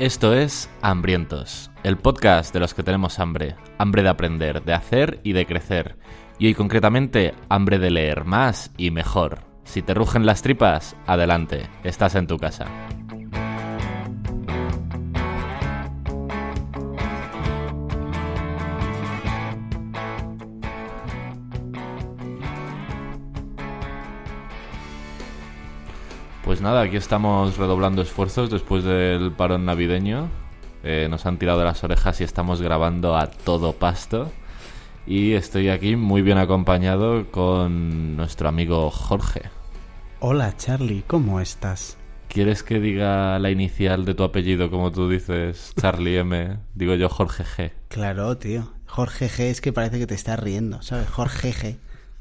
Esto es Hambrientos, el podcast de los que tenemos hambre, hambre de aprender, de hacer y de crecer. Y hoy concretamente, hambre de leer más y mejor. Si te rugen las tripas, adelante, estás en tu casa. Pues nada, aquí estamos redoblando esfuerzos después del parón navideño. Eh, nos han tirado de las orejas y estamos grabando a todo pasto. Y estoy aquí muy bien acompañado con nuestro amigo Jorge. Hola Charlie, ¿cómo estás? ¿Quieres que diga la inicial de tu apellido como tú dices, Charlie M? Digo yo Jorge G. Claro, tío. Jorge G es que parece que te estás riendo, ¿sabes? Jorge G.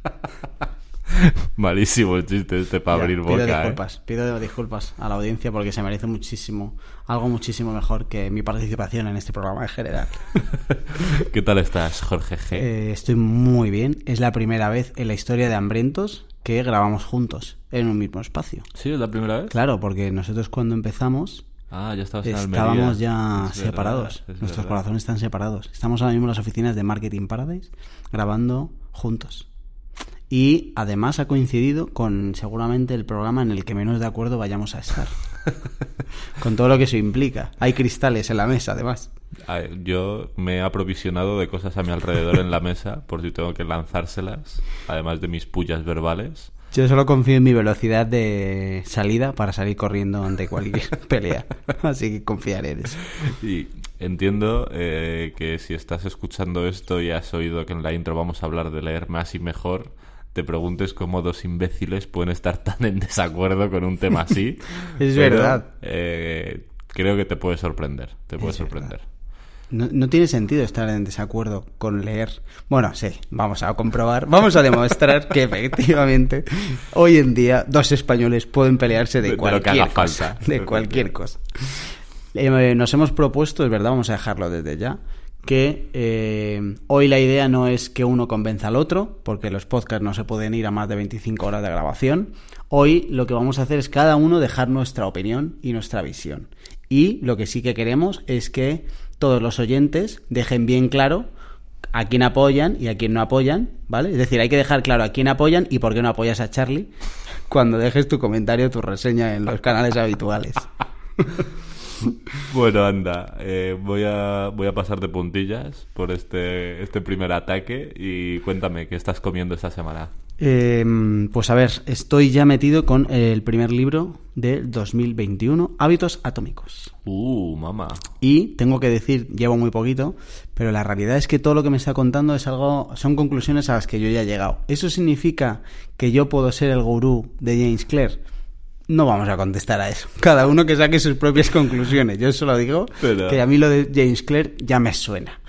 Malísimo el chiste este para abrir pido boca. ¿eh? disculpas, pido disculpas a la audiencia porque se merece muchísimo, algo muchísimo mejor que mi participación en este programa en general. ¿Qué tal estás, Jorge G? Eh, estoy muy bien. Es la primera vez en la historia de Hambrientos que grabamos juntos en un mismo espacio. ¿Sí? ¿Es la primera vez? Claro, porque nosotros cuando empezamos Ah, ya estabas en estábamos ya Es verdad, separados. es Nuestros verdad. corazones están separados. Estamos ahora mismo en las oficinas de Marketing Paradise grabando juntos. Y además ha coincidido con seguramente el programa en el que menos de acuerdo vayamos a estar. con todo lo que eso implica. Hay cristales en la mesa, además. Ah, Yo me he aprovisionado de cosas a mi alrededor en la mesa por si tengo que lanzárselas, además de mis pullas verbales. Yo solo confío en mi velocidad de salida para salir corriendo ante cualquier pelea. Así que confiaré en eso. Y entiendo eh, que si estás escuchando esto y has oído que en la intro vamos a hablar de leer más y mejor, te preguntes cómo dos imbéciles pueden estar tan en desacuerdo con un tema así. Es Pero, verdad. eh, creo que te puede sorprender. Te puede Es sorprender. No, no tiene sentido estar en desacuerdo con leer. Bueno, sí, vamos a comprobar, vamos a demostrar que efectivamente hoy en día dos españoles pueden pelearse De- de, de lo que cualquier cosa. falta. De cualquier cosa. Eh, nos hemos propuesto, es verdad, vamos a dejarlo desde ya, que eh, hoy la idea no es que uno convenza al otro, porque los podcasts no se pueden ir a más de 25 horas de grabación. Hoy lo que vamos a hacer es cada uno dejar nuestra opinión y nuestra visión. Y lo que sí que queremos es que todos los oyentes dejen bien claro a quién apoyan y a quién no apoyan, ¿vale? Es decir, hay que dejar claro a quién apoyan y por qué no apoyas a Charlie cuando dejes tu comentario, tu reseña en los canales habituales. Bueno, anda, eh, voy, a, voy a pasar de puntillas por este, este primer ataque y cuéntame, ¿qué estás comiendo esta semana? Eh, pues a ver, estoy ya metido con el primer libro del 2021, Hábitos Atómicos. Uh, mamá. Y tengo que decir, llevo muy poquito, pero la realidad es que todo lo que me está contando es algo, son conclusiones a las que yo ya he llegado. ¿Eso significa que yo puedo ser el gurú de James Clear? No vamos a contestar a eso. Cada uno que saque sus propias conclusiones. Yo solo digo Pero- que a mí lo de James Clear ya me suena.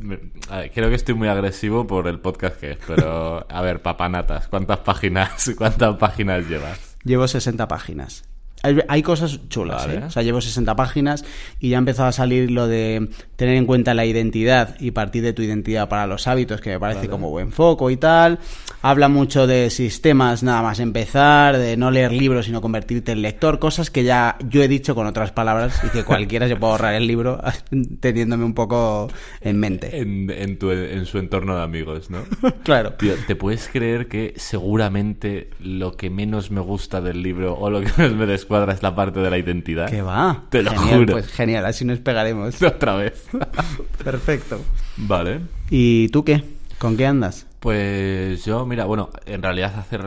Me- a ver, Creo que estoy muy agresivo por el podcast que es, pero a ver, papanatas, ¿cuántas páginas, cuántas páginas llevas? Llevo 60 páginas. Hay, hay cosas chulas, Vale. ¿eh? O sea, llevo 60 páginas y ya ha empezado a salir lo de tener en cuenta la identidad y partir de tu identidad para los hábitos, que me parece como buen foco y tal. Habla mucho de sistemas nada más empezar, de no leer libros sino convertirte en lector, cosas que ya yo he dicho con otras palabras y que cualquiera se puede ahorrar el libro teniéndome un poco en mente. En, en, tu, en su entorno de amigos, ¿no? Claro. Tío, ¿te puedes creer que seguramente lo que menos me gusta del libro o lo que menos me descuadra es la parte de la identidad? Que va. Te lo genial, juro. Pues genial, así nos pegaremos. Otra vez. Perfecto. vale. ¿Y tú qué? ¿Con qué andas? Pues yo, mira, bueno, en realidad hace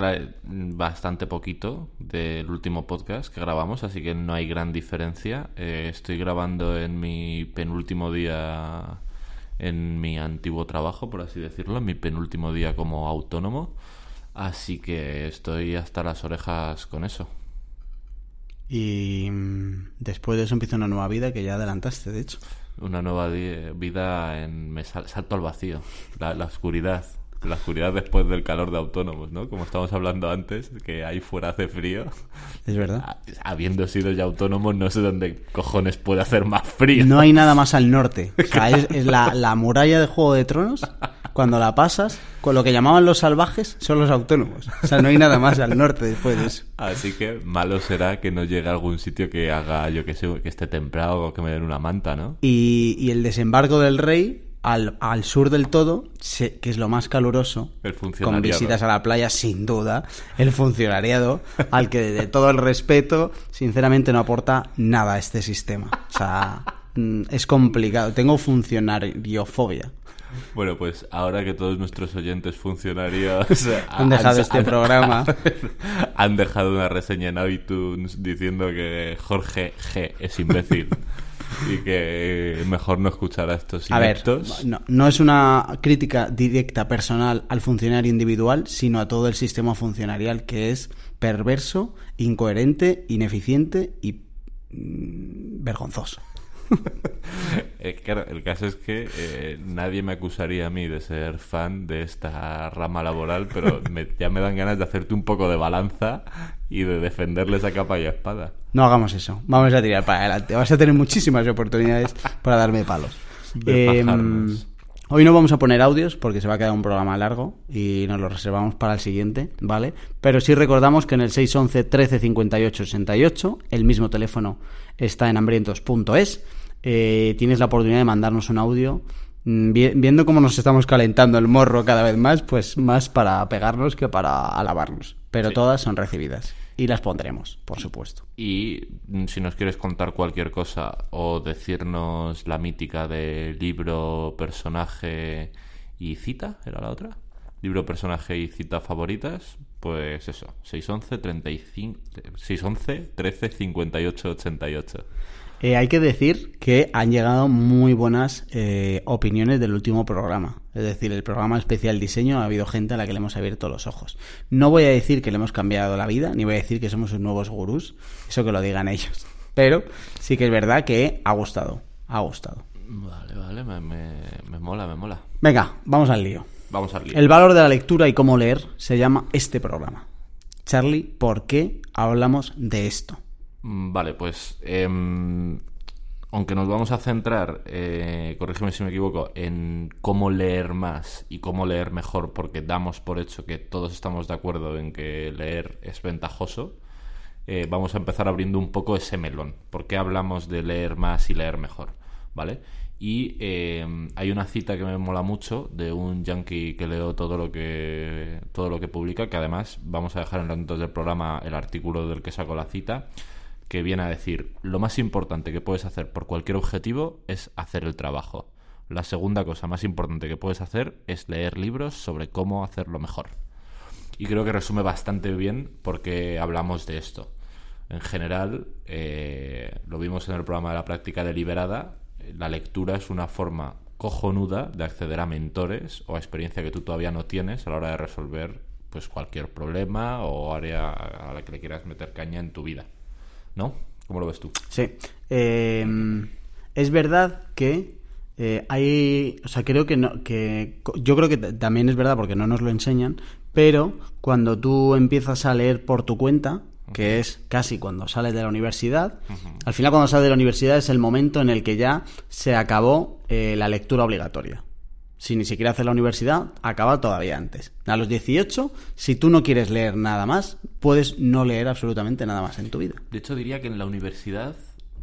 bastante poquito del último podcast que grabamos, así que no hay gran diferencia. Eh, estoy grabando en mi penúltimo día en mi antiguo trabajo, por así decirlo, en mi penúltimo día como autónomo, así que estoy hasta las orejas con eso. Y mm, después de eso empieza una nueva vida que ya adelantaste, de hecho. Una nueva vida en me sal- salto al vacío, la, la oscuridad. La oscuridad después del calor de autónomos, ¿no? Como estábamos hablando antes, que ahí fuera hace frío. Es verdad. Ah, Habiendo sido ya autónomo, no sé dónde cojones puede hacer más frío. No hay nada más al norte. O sea, es, es la, la muralla de Juego de Tronos cuando la pasas, con lo que llamaban los salvajes son los autónomos. O sea, no hay nada más al norte después de eso. Así que malo será que no llegue a algún sitio que haga, yo que sé, que esté templado o que me den una manta, ¿no? Y, y el desembarco del rey al, al sur del todo, se- que es lo más caluroso, El con visitas a la playa, sin duda, el funcionariado, al que de todo el respeto, sinceramente no aporta nada a este sistema. O sea, mm, es complicado. Tengo funcionariofobia. Bueno, pues ahora que todos nuestros oyentes funcionarios Han dejado este programa. han dejado una reseña en iTunes diciendo que Jorge G es imbécil y que mejor no escuchar a estos A ver, ineptos. no, no es una crítica directa personal al funcionario individual, sino a todo el sistema funcionarial que es perverso, incoherente, ineficiente y mm, vergonzoso. Eh, claro, el caso es que eh, nadie me acusaría a mí de ser fan de esta rama laboral, pero me- ya me dan ganas de hacerte un poco de balanza y de defenderles a capa y a espada. No hagamos eso. Vamos a tirar para adelante. Vas a tener muchísimas oportunidades para darme palos. De Em, hoy no vamos a poner audios porque se va a quedar un programa largo y nos lo reservamos para el siguiente, ¿vale? Pero sí recordamos que en el 611 13 58 68, el mismo teléfono está en hambrientos.es. Eh, tienes la oportunidad de mandarnos un audio. Mm, vi- Viendo cómo nos estamos calentando el morro cada vez más, pues más para pegarnos que para alabarnos. Pero Sí. todas son recibidas. Y las pondremos, por supuesto. Y mm, si nos quieres contar cualquier cosa o decirnos la mítica de libro, personaje y cita, ¿era la otra? Libro, personaje y cita favoritas, pues eso, 611 35 611 13 58 88. Eh, hay que decir que han llegado muy buenas eh, opiniones del último programa. Es decir, el programa especial diseño ha habido gente a la que le hemos abierto los ojos. No voy a decir que le hemos cambiado la vida, ni voy a decir que somos sus nuevos gurús. Eso que lo digan ellos. Pero sí que es verdad que ha gustado. Ha gustado. Vale, vale, me, me, me mola, me mola. Venga, vamos al lío. Vamos al lío. El valor de la lectura y cómo leer se llama este programa. Charlie, ¿por qué hablamos de esto? Mm, Vale, pues em, aunque nos vamos a centrar, eh, corrígeme si me equivoco, en cómo leer más y cómo leer mejor, porque damos por hecho que todos estamos de acuerdo en que leer es ventajoso, eh, vamos a empezar abriendo un poco ese melón. ¿Por qué hablamos de leer más y leer mejor? ¿Vale? Y eh, hay una cita que me mola mucho de un yankee que leo todo lo que todo lo que publica, que además vamos a dejar en las notas del programa el artículo del que saco la cita, que viene a decir, lo más importante que puedes hacer por cualquier objetivo es hacer el trabajo. La segunda cosa más importante que puedes hacer es leer libros sobre cómo hacerlo mejor. Y creo que resume bastante bien porque hablamos de esto. En general, eh, lo vimos en el programa de la práctica deliberada, la lectura es una forma cojonuda de acceder a mentores o a experiencia que tú todavía no tienes a la hora de resolver pues cualquier problema o área a la que le quieras meter caña en tu vida. ¿No? ¿Cómo lo ves tú? Sí. Eh, es verdad que eh, hay. O sea, creo que no. Que, yo creo que también es verdad porque no nos lo enseñan. Pero cuando tú empiezas a leer por tu cuenta, que es casi cuando sales de la universidad, al final cuando sales de la universidad es el momento en el que ya se acabó eh, la lectura obligatoria. Si ni siquiera haces la universidad, acaba todavía antes. A los 18, si tú no quieres leer nada más, puedes no leer absolutamente nada más en tu vida. De hecho, diría que en la universidad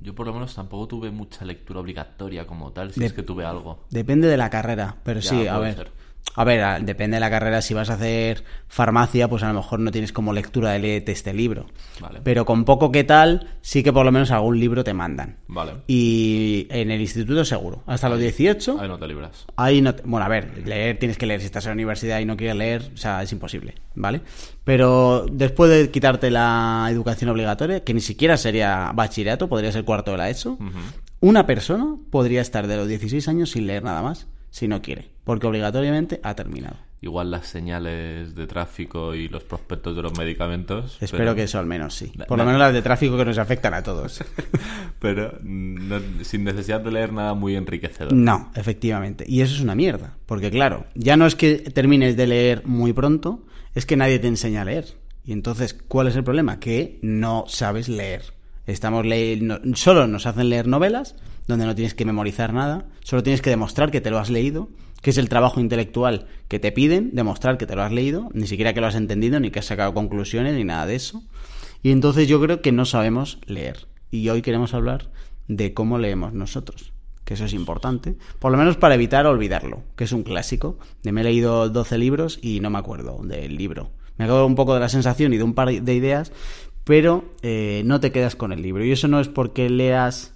yo por lo menos tampoco tuve mucha lectura obligatoria como tal, si De- es que tuve algo. Depende de la carrera, pero Ya, sí, a ver. ser. A ver, depende de la carrera. Si vas a hacer farmacia, pues a lo mejor no tienes como lectura de léete este libro. Vale. Pero con poco que tal, sí que por lo menos algún libro te mandan. Vale. Y en el instituto seguro. Hasta los 18, Ahí no te libras. Ahí no te- Bueno, a ver, leer tienes que leer. Si estás en la universidad y no quieres leer, o sea, es imposible, ¿vale? Pero después de quitarte la educación obligatoria, que ni siquiera sería bachillerato, podría ser cuarto de la ESO, una persona podría estar de los 16 años sin leer nada más, si no quiere, porque obligatoriamente ha terminado. Igual las señales de tráfico y los prospectos de los medicamentos. Espero pero- que eso al menos sí. Por lo na- menos las de tráfico que nos afectan a todos. Pero mm, no- sin necesidad de leer nada muy enriquecedor. No, efectivamente. Y eso es una mierda. Porque claro, ya no es que termines de leer muy pronto, es que nadie te enseña a leer. Y entonces, ¿cuál es el problema? Que no sabes leer. Estamos leyendo, solo nos hacen leer novelas, donde no tienes que memorizar nada, solo tienes que demostrar que te lo has leído, que es el trabajo intelectual que te piden, demostrar que te lo has leído, ni siquiera que lo has entendido, ni que has sacado conclusiones, ni nada de eso. Y entonces yo creo que no sabemos leer. Y hoy queremos hablar de cómo leemos nosotros que eso es importante, por lo menos para evitar olvidarlo, que es un clásico. De me he leído 12 libros y no me acuerdo del libro. Me acuerdo un poco de la sensación y de un par de ideas, pero eh, no te quedas con el libro. Y eso no es porque leas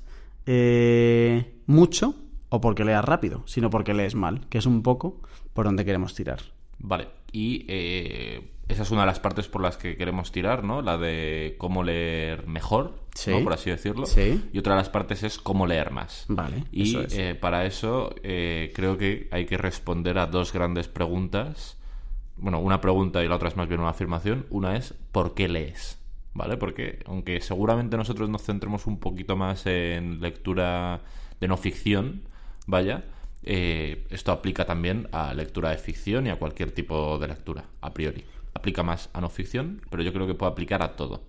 eh, mucho o porque leas rápido, sino porque lees mal, que es un poco por donde queremos tirar. Vale, y eh, esa es una de las partes por las que queremos tirar, ¿no? La de cómo leer mejor, ¿no? por así decirlo. Sí. Y otra de las partes es cómo leer más. Vale. Y eso es. eh, para eso eh, creo que hay que responder a dos grandes preguntas. Bueno, una pregunta y la otra es más bien una afirmación. Una es ¿por qué lees? ¿Vale? Porque aunque seguramente nosotros nos centremos un poquito más en lectura de no ficción, vaya, eh, esto aplica también a lectura de ficción y a cualquier tipo de lectura, a priori. Aplica más a no ficción, pero yo creo que puede aplicar a todo.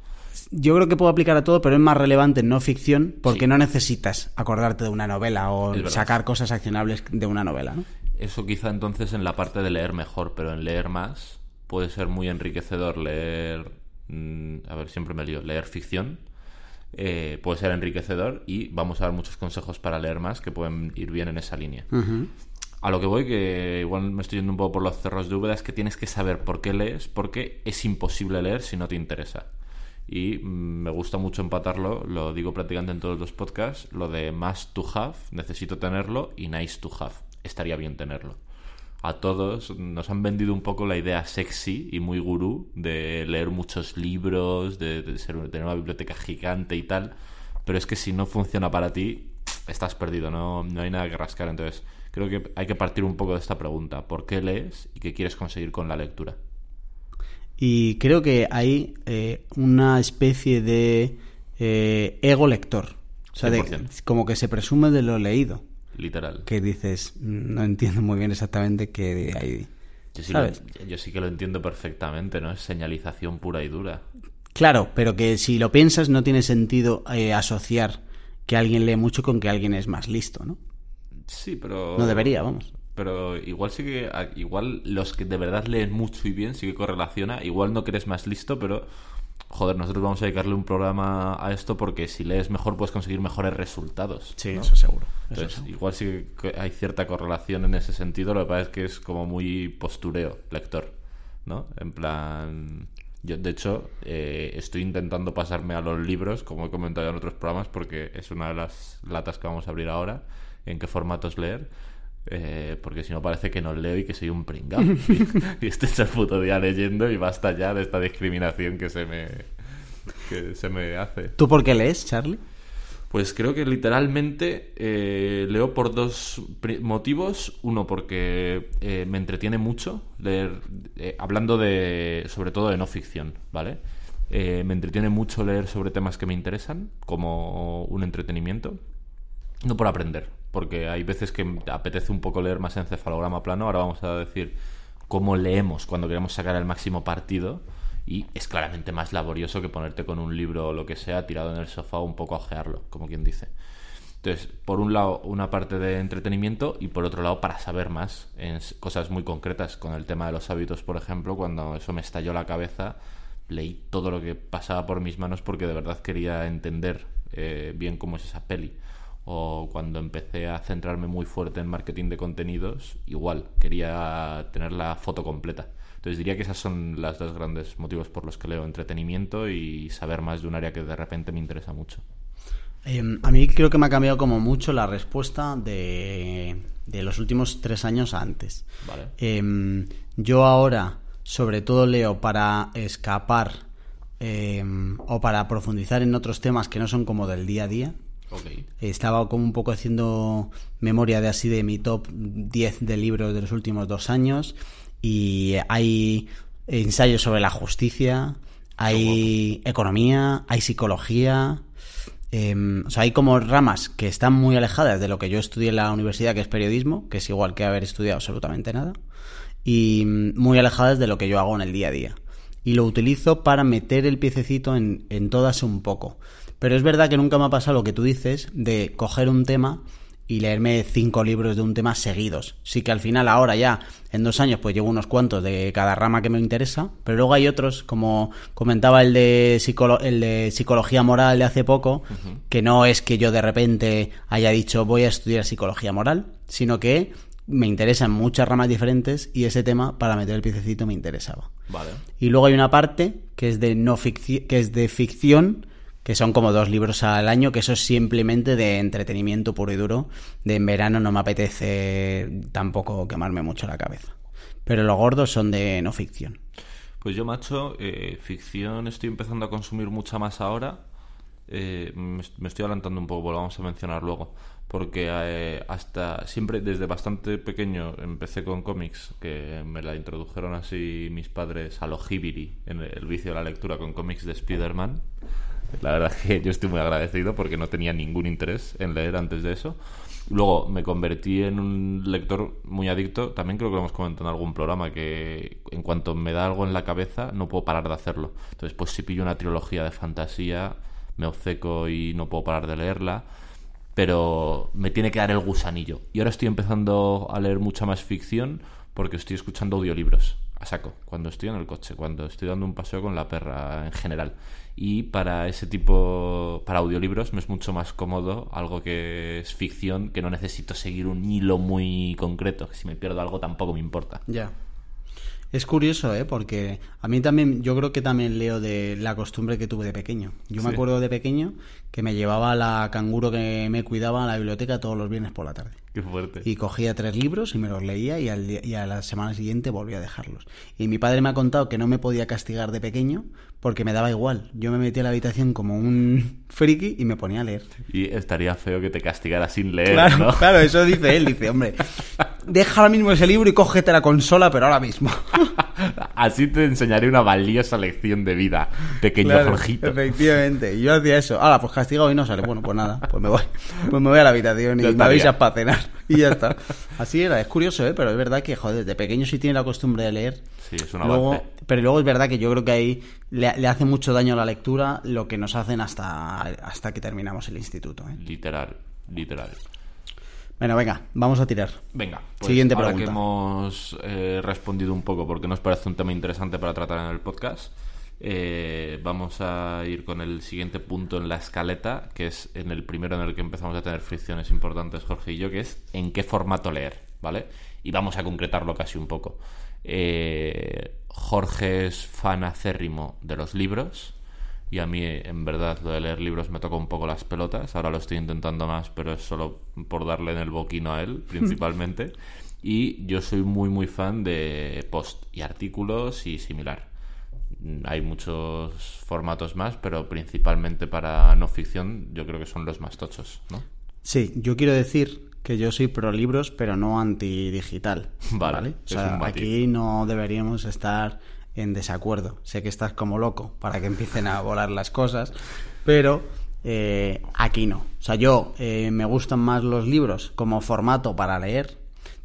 Yo creo que puedo aplicar a todo, pero es más relevante en no ficción porque Sí. no necesitas acordarte de una novela o sacar cosas accionables de una novela, ¿no? Eso quizá entonces en la parte de leer mejor, pero en leer más puede ser muy enriquecedor leer... mm, a ver, siempre me lío. Leer ficción eh, puede ser enriquecedor y vamos a dar muchos consejos para leer más que pueden ir bien en esa línea. A lo que voy, que igual me estoy yendo un poco por los cerros de Úbeda, es que tienes que saber por qué lees, porque es imposible leer si no te interesa. Y mm, me gusta mucho empatarlo, lo digo prácticamente en todos los podcasts, lo de must to have, necesito tenerlo, y nice to have, estaría bien tenerlo. A todos nos han vendido un poco la idea sexy y muy gurú de leer muchos libros, de, de ser, tener una biblioteca gigante y tal, pero es que si no funciona para ti, estás perdido, no, no hay nada que rascar. Entonces, creo que hay que partir un poco de esta pregunta. ¿Por qué lees y qué quieres conseguir con la lectura? Y creo que hay eh, una especie de eh, ego lector. O sea, de- 100%. como que se presume de lo leído. Literal. Que dices, "Mm, no entiendo muy bien exactamente qué ahí. Yo sí, yo sí que lo entiendo perfectamente, ¿no? Es señalización pura y dura. Claro, pero que si lo piensas no tiene sentido eh, asociar que alguien lee mucho con que alguien es más listo, ¿no? Sí, pero... No debería, vamos. Pero igual sí que... Igual los que de verdad leen mucho y bien sí que correlaciona. Igual no que eres más listo, pero... Joder, nosotros vamos a dedicarle un programa a esto porque si lees mejor puedes conseguir mejores resultados. Sí, ¿no? eso seguro. eso Entonces, seguro. igual sí que hay cierta correlación en ese sentido, lo que pasa es que es como muy postureo, lector, ¿no? En plan... Yo, de hecho, eh, estoy intentando pasarme a los libros, como he comentado en otros programas, porque es una de las latas que vamos a abrir ahora, en qué formatos leer, eh, porque si no parece que no leo y que soy un pringao. y estoy el puto día leyendo y basta ya de esta discriminación que se me, que se me hace. ¿Tú por qué lees, Charlie? Pues creo que literalmente eh, leo por dos motivos. Uno, porque eh, me entretiene mucho leer, hablando de, sobre todo de no ficción, ¿vale? Me entretiene mucho leer sobre temas que me interesan, como un entretenimiento. No por aprender, porque hay veces que apetece un poco leer más encefalograma plano. Ahora vamos a decir cómo leemos cuando queremos sacar el máximo partido. Y es claramente más laborioso que ponerte con un libro o lo que sea tirado en el sofá un poco a ojearlo, como quien dice. Entonces, por un lado, una parte de entretenimiento y por otro lado, para saber más en cosas muy concretas. Con el tema de los hábitos, por ejemplo, cuando eso me estalló la cabeza, leí todo lo que pasaba por mis manos porque de verdad quería entender eh, bien cómo es esa peli. O cuando empecé a centrarme muy fuerte en marketing de contenidos, igual, quería tener la foto completa. Entonces diría que esos son los dos grandes motivos por los que leo entretenimiento y saber más de un área que de repente me interesa mucho. Eh, a mí creo que me ha cambiado como mucho la respuesta de, de los últimos tres años antes. Vale. Eh, yo ahora, sobre todo, leo para escapar eh, o para profundizar en otros temas que no son como del día a día. Estaba como un poco haciendo memoria de así de mi top 10 de libros de los últimos dos años y hay ensayos sobre la justicia, hay economía, hay psicología, eh, o sea, hay como ramas que están muy alejadas de lo que yo estudié en la universidad, que es periodismo, que es igual que haber estudiado absolutamente nada, y mm, muy alejadas de lo que yo hago en el día a día. Y lo utilizo para meter el piececito en, en todas un poco. Pero es verdad que nunca me ha pasado lo que tú dices de coger un tema y leerme cinco libros de un tema seguidos. Sí que al final ahora ya, en dos años, pues llevo unos cuantos de cada rama que me interesa, pero luego hay otros, como comentaba el de, el de psicología moral de hace poco, que no es que yo de repente haya dicho voy a estudiar psicología moral, sino que me interesan muchas ramas diferentes y ese tema para meter el piececito me interesaba. Vale. Y luego hay una parte que es de no ficción, que es de ficción, que son como dos libros al año, que eso es simplemente de entretenimiento puro y duro. De en verano no me apetece tampoco quemarme mucho la cabeza. Pero los gordos son de no ficción. Pues yo, macho, eh, ficción estoy empezando a consumir mucha más ahora. Eh, me, estoy adelantando un poco, lo vamos a mencionar luego porque eh, hasta siempre desde bastante pequeño empecé con cómics que me la introdujeron así mis padres a lo en el vicio de la lectura con cómics de Spider-Man. La verdad es que yo estoy muy agradecido porque no tenía ningún interés en leer antes de eso. Luego me convertí en un lector muy adicto. También creo que lo hemos comentado en algún programa que en cuanto me da algo en la cabeza no puedo parar de hacerlo. Entonces, pues si pillo una trilogía de fantasía, me obceco y no puedo parar de leerla pero me tiene que dar el gusanillo. Y ahora estoy empezando a leer mucha más ficción porque estoy escuchando audiolibros a saco, cuando estoy en el coche, cuando estoy dando un paseo con la perra en general. Y para ese tipo, para audiolibros me es mucho más cómodo algo que es ficción, que no necesito seguir un hilo muy concreto, que si me pierdo algo tampoco me importa. Ya. Es curioso, ¿eh? Porque a mí también, yo creo que también leo de la costumbre que tuve de pequeño. Yo me acuerdo de pequeño que me llevaba la canguro que me cuidaba a la biblioteca todos los viernes por la tarde. Qué fuerte. Y cogía tres libros y me los leía y, al y a la semana siguiente volvía a dejarlos. Y mi padre me ha contado que no me podía castigar de pequeño porque me daba igual. Yo me metía a la habitación como un friki y me ponía a leer. Y estaría feo que te castigara sin leer, claro, ¿no? Claro, eso dice él. Dice, hombre, deja ahora mismo ese libro y cógete la consola, pero ahora mismo. Así te enseñaré una valiosa lección de vida, pequeño Jorgito. Efectivamente. Yo hacía eso. Ahora, pues castigado y no sale. Bueno, pues nada, pues me voy. Pues me voy a la habitación y me avisas para cenar. Y ya está. Así era. Es curioso, ¿eh? Pero es verdad que, joder, desde pequeño sí tiene la costumbre de leer. Sí, es una luego, Pero luego es verdad que yo creo que ahí le, hace mucho daño a la lectura lo que nos hacen hasta, hasta que terminamos el instituto. ¿eh? Literal, literal. Bueno, venga, vamos a tirar. Venga, pues siguiente ahora pregunta. que hemos eh, respondido un poco porque nos parece un tema interesante para tratar en el podcast, eh, vamos a ir con el siguiente punto en la escaleta, que es en el primero en el que empezamos a tener fricciones importantes Jorge y yo, que es en qué formato leer, ¿vale? Y vamos a concretarlo casi un poco. Eh, Jorge es fan acérrimo de los libros y a mí en verdad lo de leer libros me toca un poco las pelotas, ahora lo estoy intentando más, pero es solo por darle en el boquino a él principalmente. y yo soy muy muy fan de post y artículos y similar. Hay muchos formatos más, pero principalmente para no ficción yo creo que son los más tochos, ¿no? Sí, yo quiero decir que yo soy pro libros, pero no antidigital. Vale. ¿vale? O sea, aquí no deberíamos estar en desacuerdo. Sé que estás como loco para que empiecen a volar las cosas, pero eh, aquí no. O sea, yo eh, me gustan más los libros como formato para leer,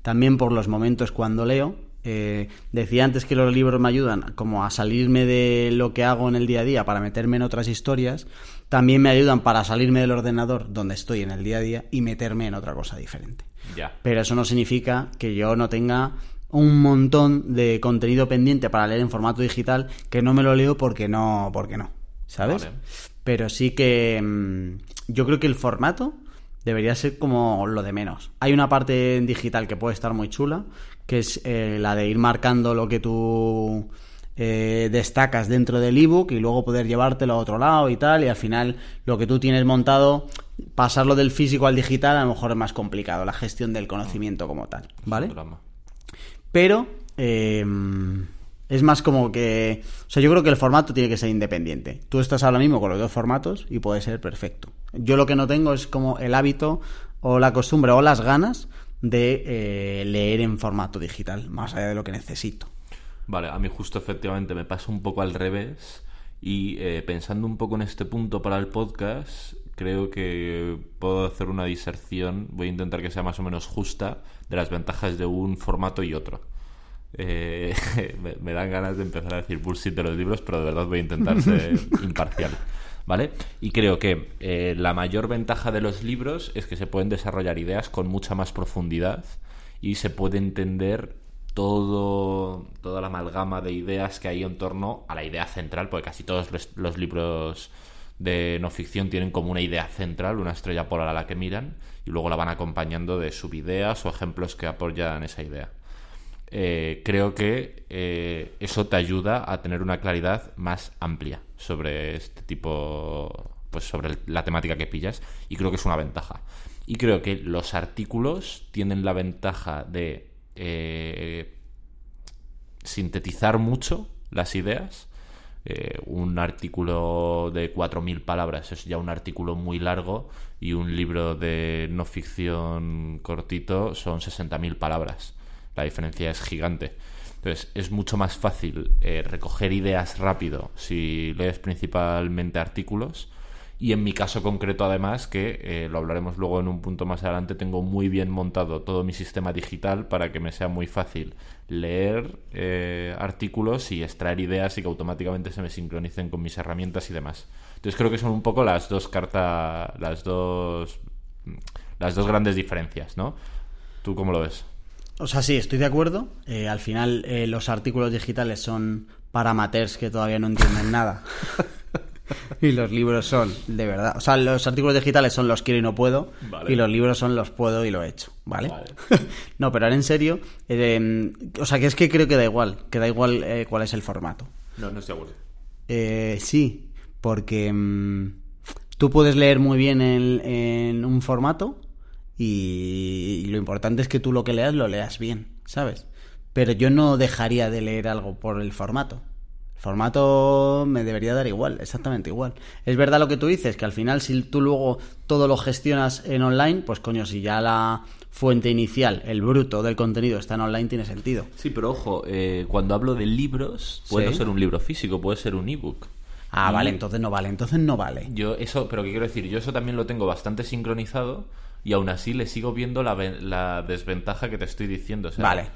también por los momentos cuando leo. Eh, decía antes que los libros me ayudan como a salirme de lo que hago en el día a día para meterme en otras historias. También me ayudan para salirme del ordenador donde estoy en el día a día y meterme en otra cosa diferente. Ya. Pero eso no significa que yo no tenga un montón de contenido pendiente para leer en formato digital que no me lo leo porque no, porque no, ¿sabes? Pero sí que mm, yo creo que el formato debería ser como lo de menos. Hay una parte en digital que puede estar muy chula, que es eh, la de ir marcando lo que tú eh, destacas dentro del ebook y luego poder llevártelo a otro lado y tal, y al final lo que tú tienes montado, pasarlo del físico al digital a lo mejor es más complicado, la gestión del conocimiento como tal, ¿vale? Pero em, es más como que... O sea, yo creo que el formato tiene que ser independiente. Tú estás ahora mismo con los dos formatos y puede ser perfecto. Yo lo que no tengo es como el hábito o la costumbre o las ganas de eh, leer en formato digital, más allá de lo que necesito. Vale, a mí justo efectivamente me pasa un poco al revés y eh, pensando un poco en este punto para el podcast, creo que puedo hacer una diserción, voy a intentar que sea más o menos justa, de las ventajas de un formato y otro. Eh, me, dan ganas de empezar a decir bullshit de los libros, pero de verdad voy a intentar ser imparcial. ¿Vale? Y creo que eh, la mayor ventaja de los libros es que se pueden desarrollar ideas con mucha más profundidad y se puede entender todo, toda la amalgama de ideas que hay en torno a la idea central, porque casi todos los, libros de no ficción tienen como una idea central, una estrella polar a la que miran, y luego la van acompañando de subideas o ejemplos que apoyan esa idea. Eh, creo que eh, eso te ayuda a tener una claridad más amplia sobre este tipo, pues sobre la temática que pillas, y creo que es una ventaja. Y creo que los artículos tienen la ventaja de eh, sintetizar mucho las ideas. Eh, un artículo de 4.000 palabras es ya un artículo muy largo y un libro de no ficción cortito son 60.000 palabras. La diferencia es gigante. Entonces es mucho más fácil eh, recoger ideas rápido si lees principalmente artículos y en mi caso concreto, además, que eh, lo hablaremos luego en un punto más adelante, tengo muy bien montado todo mi sistema digital para que me sea muy fácil leer eh, artículos y extraer ideas y que automáticamente se me sincronicen con mis herramientas y demás. Entonces creo que son un poco las dos cartas, las dos, las dos grandes diferencias, ¿no? ¿Tú cómo lo ves? O sea, sí, estoy de acuerdo. Eh, al final, los artículos digitales son para amateurs que todavía no entienden nada. y los libros son, de verdad. O sea, los artículos digitales son los quiero y no puedo. Y los libros son los puedo y lo he hecho. ¿Vale? no, pero ahora en serio. Eh, o sea, que es que creo que da igual. Que da igual eh, cuál es el formato. No, no estoy de acuerdo. Eh, sí, porque mm, tú puedes leer muy bien en, un formato. Y lo importante es que tú lo que leas lo leas bien, ¿sabes? Pero yo no dejaría de leer algo por el formato. El formato me debería dar igual, exactamente igual. Es verdad lo que tú dices, que al final si tú luego todo lo gestionas en online, pues coño, si ya la fuente inicial, el bruto del contenido está en online, tiene sentido. Sí, pero ojo, eh, cuando hablo de libros, puede ser un libro físico, puede ser un ebook. Ah, vale, entonces no vale, entonces no vale. Yo eso, pero ¿qué quiero decir? Yo eso también lo tengo bastante sincronizado y aún así le sigo viendo la, la desventaja que te estoy diciendo. vale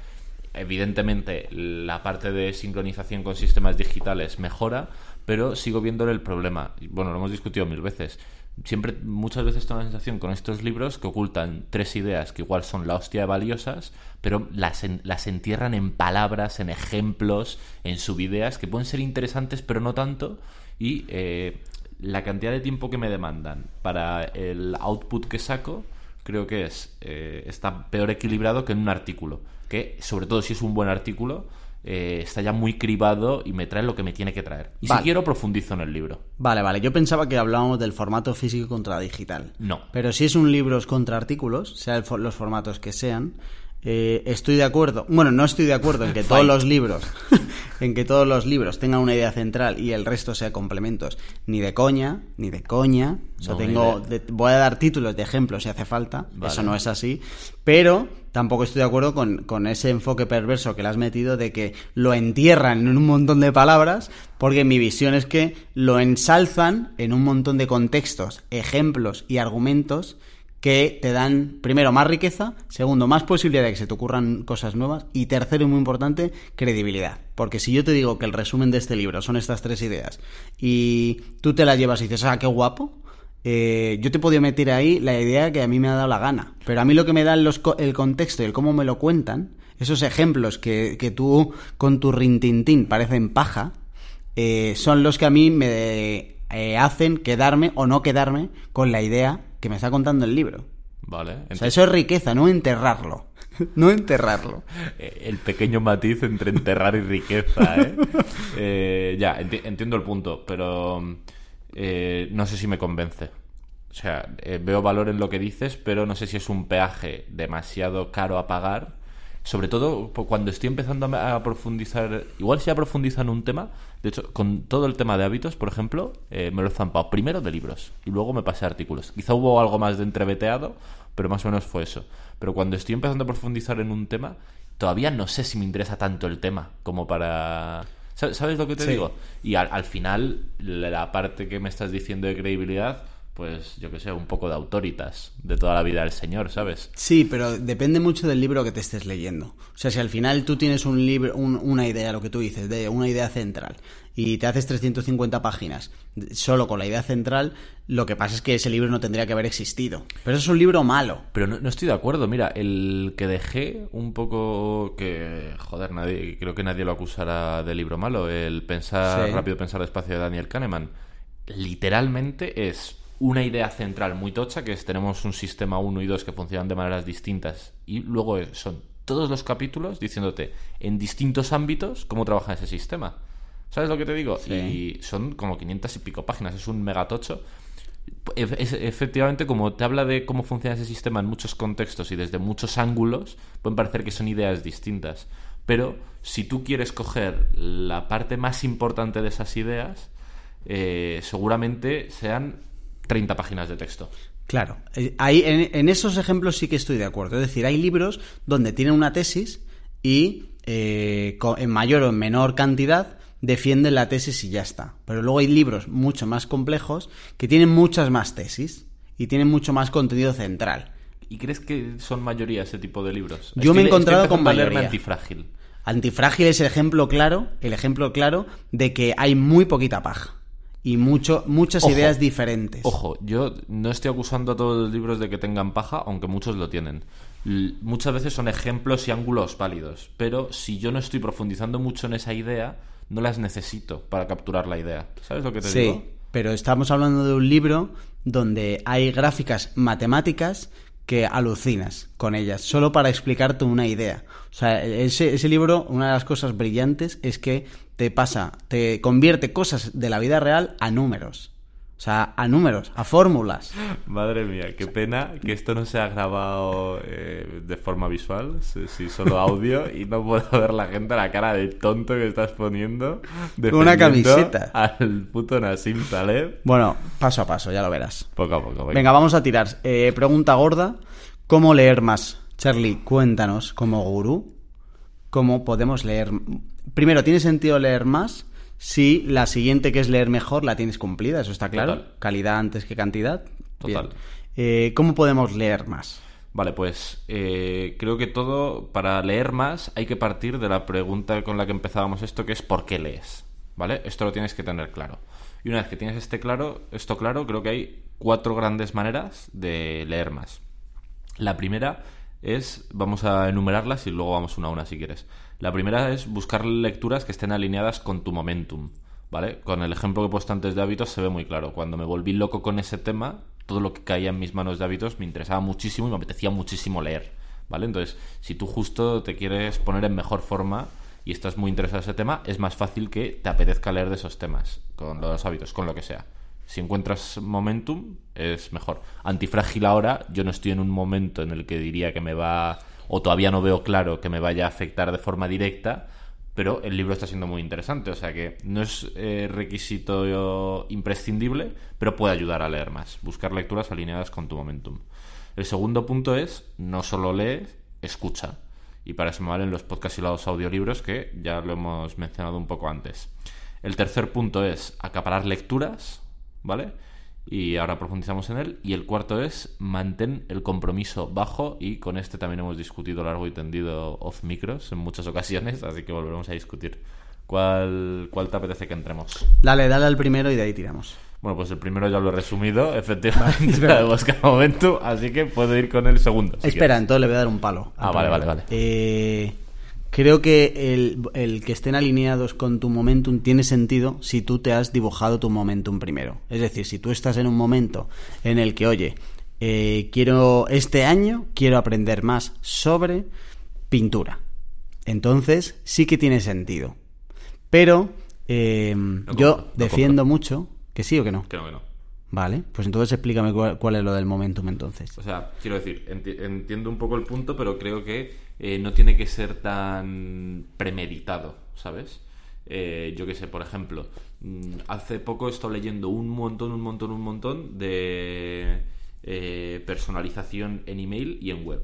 Evidentemente, la parte de sincronización con sistemas digitales mejora, pero sigo viéndole el problema. Bueno, lo hemos discutido mil veces. Siempre, muchas veces tengo la sensación con estos libros que ocultan tres ideas que igual son la hostia de valiosas, pero las, las entierran en palabras, en ejemplos, en subideas que pueden ser interesantes, pero no tanto. Y eh, la cantidad de tiempo que me demandan para el output que saco, creo que es eh, está peor equilibrado que en un artículo que, sobre todo si es un buen artículo, eh, está ya muy cribado y me trae lo que me tiene que traer. Y si quiero, profundizo en el libro. Vale, vale. Yo pensaba que hablábamos del formato físico contra digital. No. Pero si es un libro contra artículos, sea los formatos que sean, eh, estoy de acuerdo. Bueno, no estoy de acuerdo en que todos los libros, en que todos los libros tengan una idea central y el resto sea complementos. Ni de coña, ni de coña. tengo, voy a dar títulos de ejemplos si hace falta. Eso no es así. Pero tampoco estoy de acuerdo con, con, ese enfoque perverso que le has metido de que lo entierran en un montón de palabras, porque mi visión es que lo ensalzan en un montón de contextos, ejemplos y argumentos que te dan, primero, más riqueza, segundo, más posibilidad de que se te ocurran cosas nuevas y tercero, y muy importante, credibilidad. Porque si yo te digo que el resumen de este libro son estas tres ideas y tú te las llevas y dices, ah, qué guapo, eh, yo te he podido meter ahí la idea que a mí me ha dado la gana. Pero a mí lo que me da el contexto y el cómo me lo cuentan, esos ejemplos que, que tú con tu rintintín parecen paja, eh, son los que a mí me eh, hacen quedarme o no quedarme con la idea que me está contando el libro. Vale. O sea, eso es riqueza, no enterrarlo. no enterrarlo. Eh, el pequeño matiz entre enterrar y riqueza, ¿eh? eh ya, entiendo el punto, pero no sé si me convence. O sea, veo valor en lo que dices, pero no sé si es un peaje demasiado caro a pagar sobre todo cuando estoy empezando a profundizar, igual si ha profundizado en un tema, de hecho, con todo el tema de hábitos, por ejemplo, eh, me lo he zampado primero de libros y luego me pasé a artículos. Quizá hubo algo más de entreveteado, pero más o menos fue eso. Pero cuando estoy empezando a profundizar en un tema, todavía no sé si me interesa tanto el tema como para... ¿Sabes lo que te digo? Y al, al final, la parte que me estás diciendo de credibilidad pues yo que sé, un poco de autoritas de toda la vida del señor, ¿sabes? Sí, pero depende mucho del libro que te estés leyendo. O sea, si al final tú tienes un libro, un- una idea, lo que tú dices, de una idea central, y te haces 350 páginas solo con la idea central, lo que pasa es que ese libro no tendría que haber existido. Pero eso es un libro malo. Pero no, no estoy de acuerdo. Mira, el que dejé un poco que, joder, nadie, creo que nadie lo acusará de libro malo, el pensar Sí. rápido, pensar despacio de Daniel Kahneman, literalmente es una idea central muy tocha, que es tenemos un sistema 1 y 2 que funcionan de maneras distintas y luego es- son todos los capítulos diciéndote en distintos ámbitos cómo trabaja ese sistema. ¿Sabes lo que te digo? Sí. Y son como 500 y pico páginas, es un megatocho. Efe- es- efectivamente, como te habla de cómo funciona ese sistema en muchos contextos y desde muchos ángulos, pueden parecer que son ideas distintas. Pero si tú quieres coger la parte más importante de esas ideas, eh, seguramente sean 30 páginas de texto. Claro, eh, ahí, en, en esos ejemplos sí que estoy de acuerdo. Es decir, hay libros donde tienen una tesis y eh, en mayor o en menor cantidad defienden la tesis y ya está. Pero luego hay libros mucho más complejos que tienen muchas más tesis y tienen mucho más contenido central. ¿Y crees que son mayoría ese tipo de libros? Yo me he encontrado con mayoría. antifrágil. Antifrágil es el ejemplo claro, el ejemplo claro de que hay muy poquita paja y mucho, muchas Ojo, ideas diferentes. Ojo, yo no estoy acusando a todos los libros de que tengan paja, aunque muchos lo tienen. L- muchas veces son ejemplos y ángulos válidos, pero si yo no estoy profundizando mucho en esa idea, no las necesito para capturar la idea. ¿Sabes lo que te Sí, digo? pero estamos hablando de un libro donde hay gráficas matemáticas que alucinas con ellas, solo para explicarte una idea. O sea, ese, ese libro, una de las cosas brillantes es que te pasa, te convierte cosas de la vida real a números. O sea, a números, a fórmulas. Madre mía, qué pena que esto no se ha grabado eh, de forma visual, si, si solo audio, y no puedo ver la gente la cara de tonto que estás poniendo. Una camiseta. Al puto Nassim Taleb. Bueno, paso a paso, ya lo verás. Poco a poco. venga. Venga, vamos a tirar. Eh, pregunta gorda. ¿Cómo leer más? Charlie, cuéntanos, como gurú, ¿cómo podemos leer? Primero, ¿tiene sentido leer más si la siguiente, que es leer mejor, la tienes cumplida? Eso está claro. Total. Calidad antes que cantidad. Total. Eh, ¿Cómo podemos leer más? Vale, pues eh, creo que todo, para leer más, hay que partir de la pregunta con la que empezábamos esto, que es ¿por qué lees? ¿Vale? Esto lo tienes que tener claro. Y una vez que tienes este claro, esto claro, creo que hay cuatro grandes maneras de leer más. La primera es, vamos a enumerarlas y luego vamos una a una si quieres. La primera es buscar lecturas que estén alineadas con tu momentum, ¿vale? Con el ejemplo que he puesto antes de hábitos se ve muy claro. Cuando me volví loco con ese tema, todo lo que caía en mis manos de hábitos me interesaba muchísimo y me apetecía muchísimo leer, ¿vale? Entonces, si tú justo te quieres poner en mejor forma y estás muy interesado en ese tema, es más fácil que te apetezca leer de esos temas, con los hábitos, con lo que sea. Si encuentras momentum, es mejor. Antifrágil ahora, yo no estoy en un momento en el que diría que me va, o todavía no veo claro que me vaya a afectar de forma directa, pero el libro está siendo muy interesante, o sea que no es eh, requisito imprescindible, pero puede ayudar a leer más. Buscar lecturas alineadas con tu momentum. El segundo punto es, no solo lees, escucha. Y para eso me valen los podcasts y los audiolibros que ya lo hemos mencionado un poco antes. El tercer punto es acaparar lecturas, ¿vale? Y ahora profundizamos en él. Y el cuarto es mantén el compromiso bajo. Y con este también hemos discutido largo y tendido off micros en muchas ocasiones, así que volveremos a discutir. ¿Cuál, cuál te apetece que entremos? Dale, dale al primero y de ahí tiramos. Bueno, pues el primero ya lo he resumido, efectivamente, de buscar momento, así que puedo ir con el segundo. si Espera, quieres. entonces le voy a dar un palo. al Ah, vale, vale, vale. Eh, creo que el, el que estén alineados con tu momentum tiene sentido si tú te has dibujado tu momentum primero. Es decir, si tú estás en un momento en el que, oye, eh, quiero este año quiero aprender más sobre pintura. Entonces sí que tiene sentido. Pero eh, yo compro, defiendo mucho que sí o que no. Que no, que no. Vale, pues entonces explícame cuál, cuál es lo del momentum entonces. O sea, quiero decir, enti- entiendo un poco el punto, pero creo que eh, no tiene que ser tan premeditado, ¿sabes? Eh, yo qué sé, por ejemplo, mm, hace poco he estado leyendo un montón, un montón, un montón de eh, personalización en email y en web,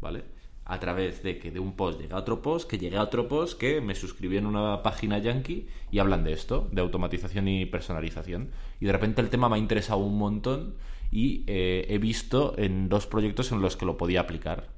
¿vale? A través de que de un post llega a otro post, que llegue a otro post, que me suscribí en una página yankee y hablan de esto, de automatización y personalización. Y de repente el tema me ha interesado un montón y eh, he visto en dos proyectos en los que lo podía aplicar.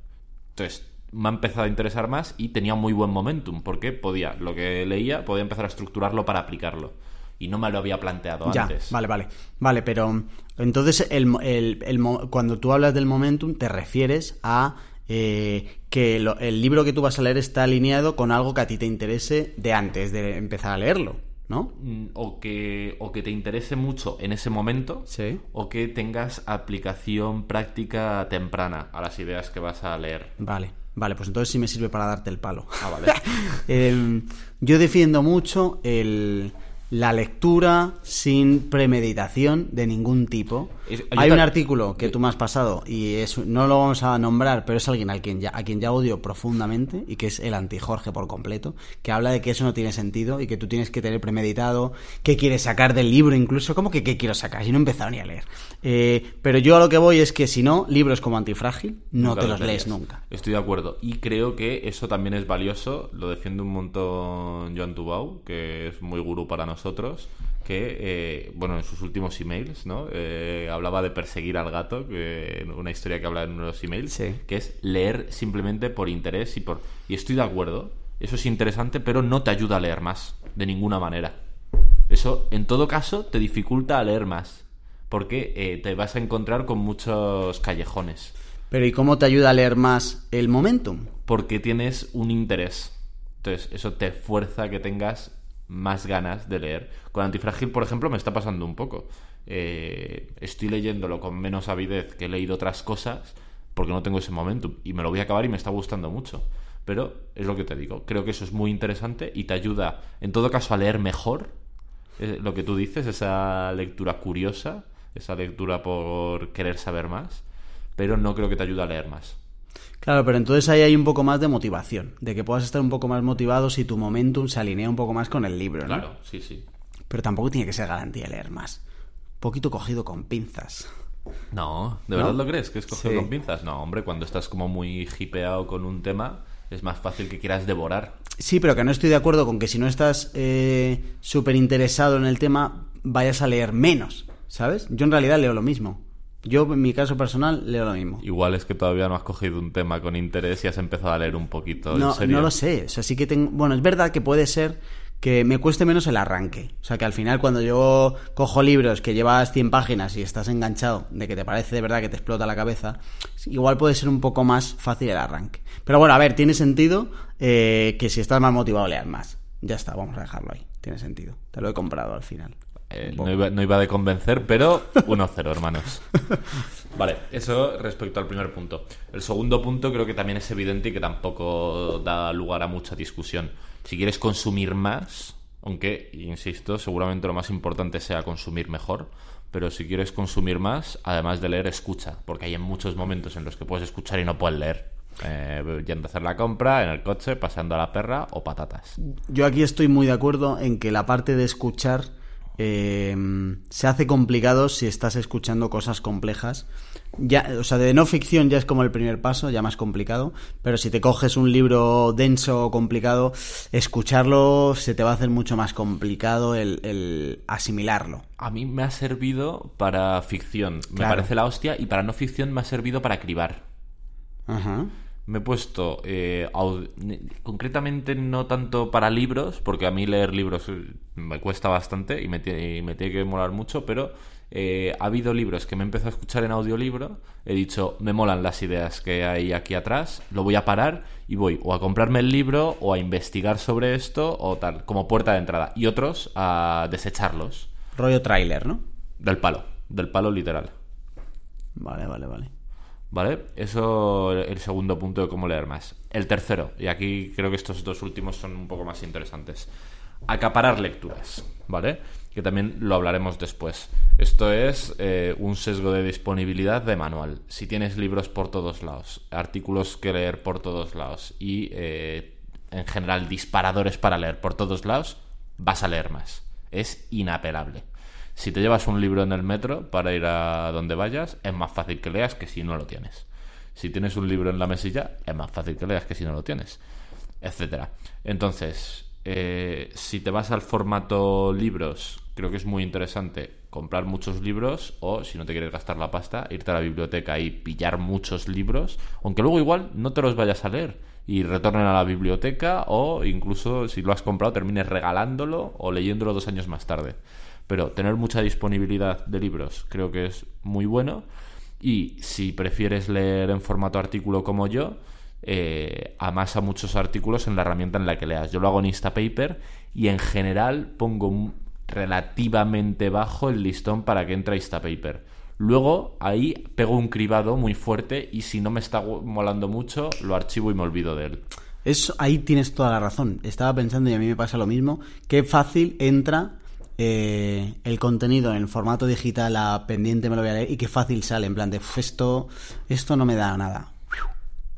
Entonces, me ha empezado a interesar más y tenía muy buen momentum, porque podía, lo que leía, podía empezar a estructurarlo para aplicarlo. Y no me lo había planteado ya, antes. Vale, vale. Vale, pero entonces el, el, el, cuando tú hablas del momentum te refieres a eh, que el libro que tú vas a leer está alineado con algo que a ti te interese de antes de empezar a leerlo, ¿no? Mm, o que, o que te interese mucho en ese momento, Sí. o que tengas aplicación práctica temprana a las ideas que vas a leer. Vale, vale, pues entonces sí me sirve para darte el palo. Ah, vale. Eh, yo defiendo mucho el, la lectura sin premeditación de ningún tipo. Es- yo Hay un artículo que tú me has pasado y es, no lo vamos a nombrar, pero es alguien al quien ya, a quien ya odio profundamente y que es el anti-Jorge por completo, que habla de que eso no tiene sentido y que tú tienes que tener premeditado qué quieres sacar del libro incluso, como que qué quiero sacar, si no he empezado ni a leer. Eh, pero yo a lo que voy es que si no, libros como Antifrágil no Nunca te los lees nunca. Estoy de acuerdo. Y creo que eso también es valioso. Lo defiende un montón Joan Tubau, que es muy gurú para nosotros. Que, eh, bueno, en sus últimos emails, ¿no? Eh, hablaba de perseguir al gato, que una historia que habla en uno de los emails, Sí. que es leer simplemente por interés y por. Y estoy de acuerdo. Eso es interesante, pero no te ayuda a leer más, de ninguna manera. Eso, en todo caso, te dificulta a leer más. Porque eh, te vas a encontrar con muchos callejones. Pero ¿y cómo te ayuda a leer más el momentum? porque tienes un interés. Entonces, eso te fuerza a que tengas más ganas de leer. Con Antifrágil, por ejemplo, me está pasando un poco. Eh, estoy leyéndolo con menos avidez que he leído otras cosas porque no tengo ese momentum. Y me lo voy a acabar y me está gustando mucho. Pero es lo que te digo. Creo que eso es muy interesante y te ayuda, en todo caso, a leer mejor. lo que tú dices, esa lectura curiosa, esa lectura por querer saber más. Pero no creo que te ayude a leer más. Claro, pero entonces ahí hay un poco más de motivación, de que puedas estar un poco más motivado si tu momentum se alinea un poco más con el libro, ¿no? Claro, sí, sí. Pero tampoco tiene que ser garantía leer más. Poquito cogido con pinzas. No, ¿de ¿No? verdad lo crees? ¿Que es Sí. con pinzas? No, hombre, cuando estás como muy hipeado con un tema, es más fácil que quieras devorar. Sí, pero que no estoy de acuerdo con que si no estás eh, súper interesado en el tema, vayas a leer menos, ¿sabes? Yo en realidad leo lo mismo. Yo, en mi caso personal, leo lo mismo. Igual es que todavía no has cogido un tema con interés y has empezado a leer un poquito. en No, serio. no lo sé. O sea, sí que tengo. Bueno, es verdad que puede ser que me cueste menos el arranque. O sea, que al final, cuando yo cojo libros que llevas 100 páginas y estás enganchado de que te parece de verdad que te explota la cabeza, igual puede ser un poco más fácil el arranque. Pero bueno, a ver, tiene sentido eh, que si estás más motivado, leas más. Ya está, vamos a dejarlo ahí. Tiene sentido. Te lo he comprado al final. Eh, no, iba, no iba de convencer, pero 1-0, hermanos. Vale, eso respecto al primer punto. El segundo punto creo que también es evidente y que tampoco da lugar a mucha discusión. Si quieres consumir más, aunque, insisto, seguramente lo más importante sea consumir mejor, pero si quieres consumir más, además de leer, escucha, porque hay en muchos momentos en los que puedes escuchar y no puedes leer. Eh, yendo a hacer la compra, en el coche, paseando a la perra o patatas. Yo aquí estoy muy de acuerdo en que la parte de escuchar eh, se hace complicado si estás escuchando cosas complejas. Ya, o sea, de no ficción ya es como el primer paso, ya más complicado. Pero si te coges un libro denso o complicado, escucharlo se te va a hacer mucho más complicado el, el asimilarlo. A mí me ha servido para ficción, me Claro. parece la hostia, y para no ficción me ha servido para cribar. Ajá. Me he puesto, eh, concretamente no tanto para libros, porque a mí leer libros eh, me cuesta bastante y me, y me tiene que molar mucho, pero eh, ha habido libros que me he empezado a escuchar en audiolibro, he dicho, me molan las ideas que hay aquí atrás, lo voy a parar y voy o a comprarme el libro o a investigar sobre esto o tal, como puerta de entrada, y otros a desecharlos, Rollo tráiler, ¿no? del palo, del palo literal. Vale, vale, vale. ¿Vale? Eso el segundo punto de cómo leer más. El tercero, y aquí creo que estos dos últimos son un poco más interesantes. Acaparar lecturas, ¿vale? Que también lo hablaremos después. Esto es eh, un sesgo de disponibilidad de manual. Si tienes libros por todos lados, artículos que leer por todos lados y eh, en general disparadores para leer por todos lados, vas a leer más. Es inapelable. Si te llevas un libro en el metro para ir a donde vayas, es más fácil que leas que si no lo tienes. Si tienes un libro en la mesilla, es más fácil que leas que si no lo tienes, etcétera. Entonces, eh, si te vas al formato libros, creo que es muy interesante comprar muchos libros o, si no te quieres gastar la pasta, irte a la biblioteca y pillar muchos libros, aunque luego igual no te los vayas a leer y retornen a la biblioteca o incluso si lo has comprado termines regalándolo o leyéndolo dos años más tarde. Pero tener mucha disponibilidad de libros creo que es muy bueno y si prefieres leer en formato artículo como yo, eh, amasa muchos artículos en la herramienta en la que leas. Yo lo hago en Instapaper y en general pongo relativamente bajo el listón para que entre Instapaper. Luego ahí pego un cribado muy fuerte y si no me está molando mucho, lo archivo y me olvido de él. Eso, ahí tienes toda la razón. Estaba pensando y a mí me pasa lo mismo. Qué fácil entra eh, el contenido en formato digital a pendiente me lo voy a leer y qué fácil sale en plan de esto, esto no me da nada.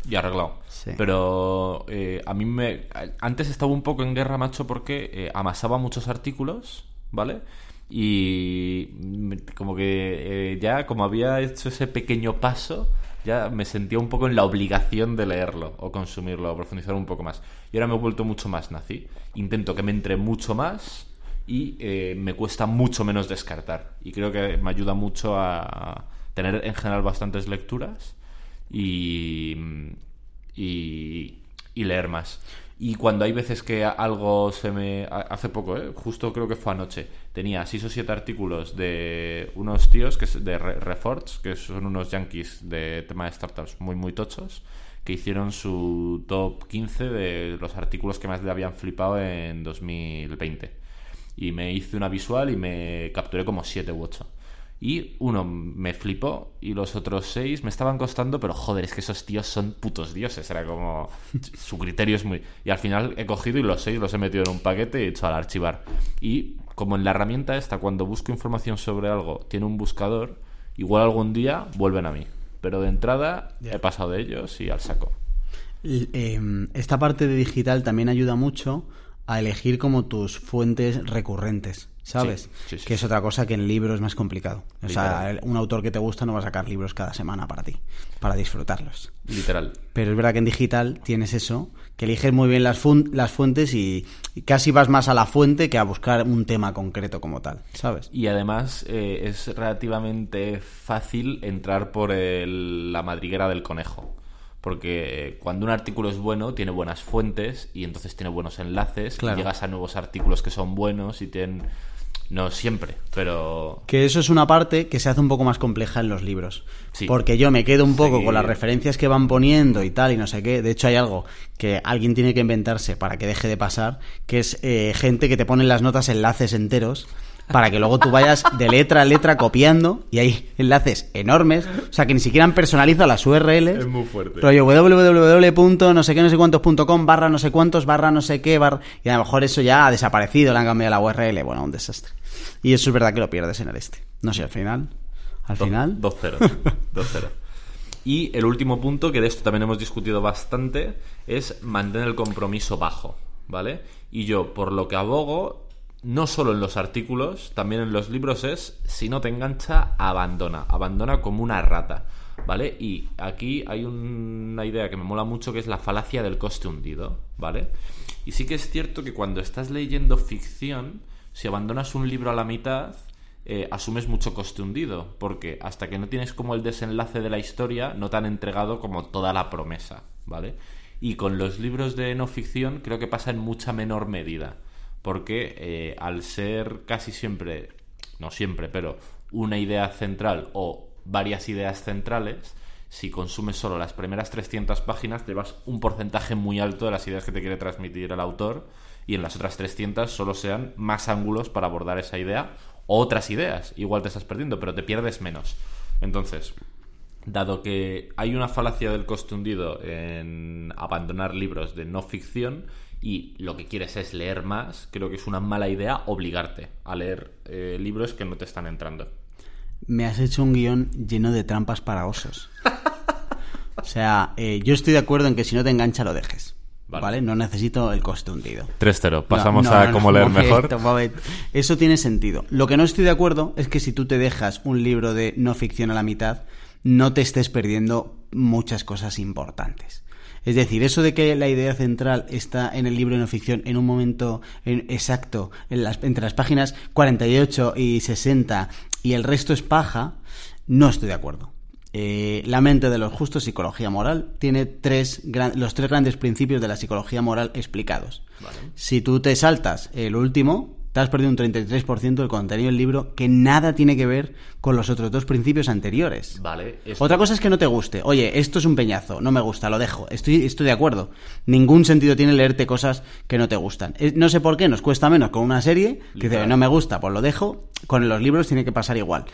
Y arreglado. Pero eh, a mí me... Antes estaba un poco en guerra, macho, porque eh, amasaba muchos artículos, ¿vale? y como que eh, ya como había hecho ese pequeño paso ya me sentía un poco en la obligación de leerlo o consumirlo o profundizar un poco más y ahora me he vuelto mucho más nazi intento que me entre mucho más y eh, me cuesta mucho menos descartar y creo que me ayuda mucho a tener en general bastantes lecturas y, y, leer más y cuando hay veces que algo se me... Hace poco, ¿eh? justo creo que fue anoche, tenía 6 o 7 artículos de unos tíos que de Reforts, que son unos yankees de tema de startups muy, muy tochos, que hicieron su top 15 de los artículos que más le habían flipado en 2020. Y me hice una visual y me capturé como 7 u 8. Y uno me flipó y los otros seis me estaban costando, pero joder, es que esos tíos son putos dioses. Era como. Su criterio es muy. Y al final he cogido y los seis los he metido en un paquete y he hecho al archivar. Y como en la herramienta esta, cuando busco información sobre algo, tiene un buscador, igual algún día vuelven a mí. Pero de entrada he pasado de ellos y al saco. Em, esta parte de digital también ayuda mucho a elegir como tus fuentes recurrentes. ¿sabes? que es otra cosa que en libros es más complicado. O sea, un autor que te gusta no va a sacar libros cada semana para ti, para disfrutarlos. Literal. Pero es verdad que en digital tienes eso, que eliges muy bien las, las fuentes y, casi vas más a la fuente que a buscar un tema concreto como tal, ¿sabes? Y además eh, es relativamente fácil entrar por la madriguera del conejo porque eh, cuando un artículo es bueno tiene buenas fuentes y entonces tiene buenos enlaces y llegas a nuevos artículos que son buenos y tienen no siempre, pero... Que eso es una parte que se hace un poco más compleja en los libros. Porque yo me quedo un poco con las referencias que van poniendo y tal, y no sé qué. De hecho, hay algo que alguien tiene que inventarse para que deje de pasar, que es eh, gente que te pone en las notas enlaces enteros para que luego tú vayas de letra a letra copiando y hay enlaces enormes, o sea que ni siquiera han personalizado las URLs. Es muy fuerte. Rollo www. no sé qué no sé cuántos.com barra no sé cuántos barra no sé qué barra y a lo mejor eso ya ha desaparecido, le han cambiado la URL, bueno, un desastre. Y eso es verdad que lo pierdes en el este. No sé, al final, al final 2-0. 2-0. Y el último punto, que de esto también hemos discutido bastante, es mantener el compromiso bajo, ¿vale? Y yo, por lo que abogo, no solo en los artículos, también en los libros es, si no te engancha, abandona, abandona como una rata, ¿vale? Y aquí hay una idea que me mola mucho que es la falacia del coste hundido, ¿vale? Y sí que es cierto que cuando estás leyendo ficción, si abandonas un libro a la mitad, eh, asumes mucho coste hundido, porque hasta que no tienes como el desenlace de la historia, no te han entregado como toda la promesa, ¿vale? Y con los libros de no ficción creo que pasa en mucha menor medida porque eh, al ser casi siempre, no siempre, pero una idea central o varias ideas centrales, si consumes solo las primeras 300 páginas, te vas un porcentaje muy alto de las ideas que te quiere transmitir el autor y en las otras 300 solo sean más ángulos para abordar esa idea o otras ideas. Igual te estás perdiendo, pero te pierdes menos. Entonces, dado que hay una falacia del coste hundido en abandonar libros de no ficción, y lo que quieres es leer más, creo que es una mala idea obligarte a leer eh, libros que no te están entrando. Me has hecho un guion lleno de trampas para osos. o sea, eh, yo estoy de acuerdo en que si no te engancha lo dejes. Vale. No necesito el coste hundido. 3-0. Pasamos a cómo leer mejor. Eso tiene sentido. Lo que no estoy de acuerdo es que si tú te dejas un libro de no ficción a la mitad, no te estés perdiendo muchas cosas importantes. Es decir, eso de que la idea central está en el libro de no ficción en un momento exacto, entre las páginas 48 y 60 y el resto es paja, no estoy de acuerdo. Eh, la mente de los justos, psicología moral, tiene tres los tres grandes principios de la psicología moral explicados. Si tú te saltas el último, te has perdido un 33% del contenido del libro que nada tiene que ver con los otros dos principios anteriores. Vale. Otra cosa es que no te guste. Oye, esto es un peñazo, no me gusta, lo dejo. Estoy, estoy de acuerdo. Ningún sentido tiene leerte cosas que no te gustan. Eh, no sé por qué, nos cuesta menos con una serie que dice, no me gusta, pues lo dejo. Con los libros tiene que pasar igual.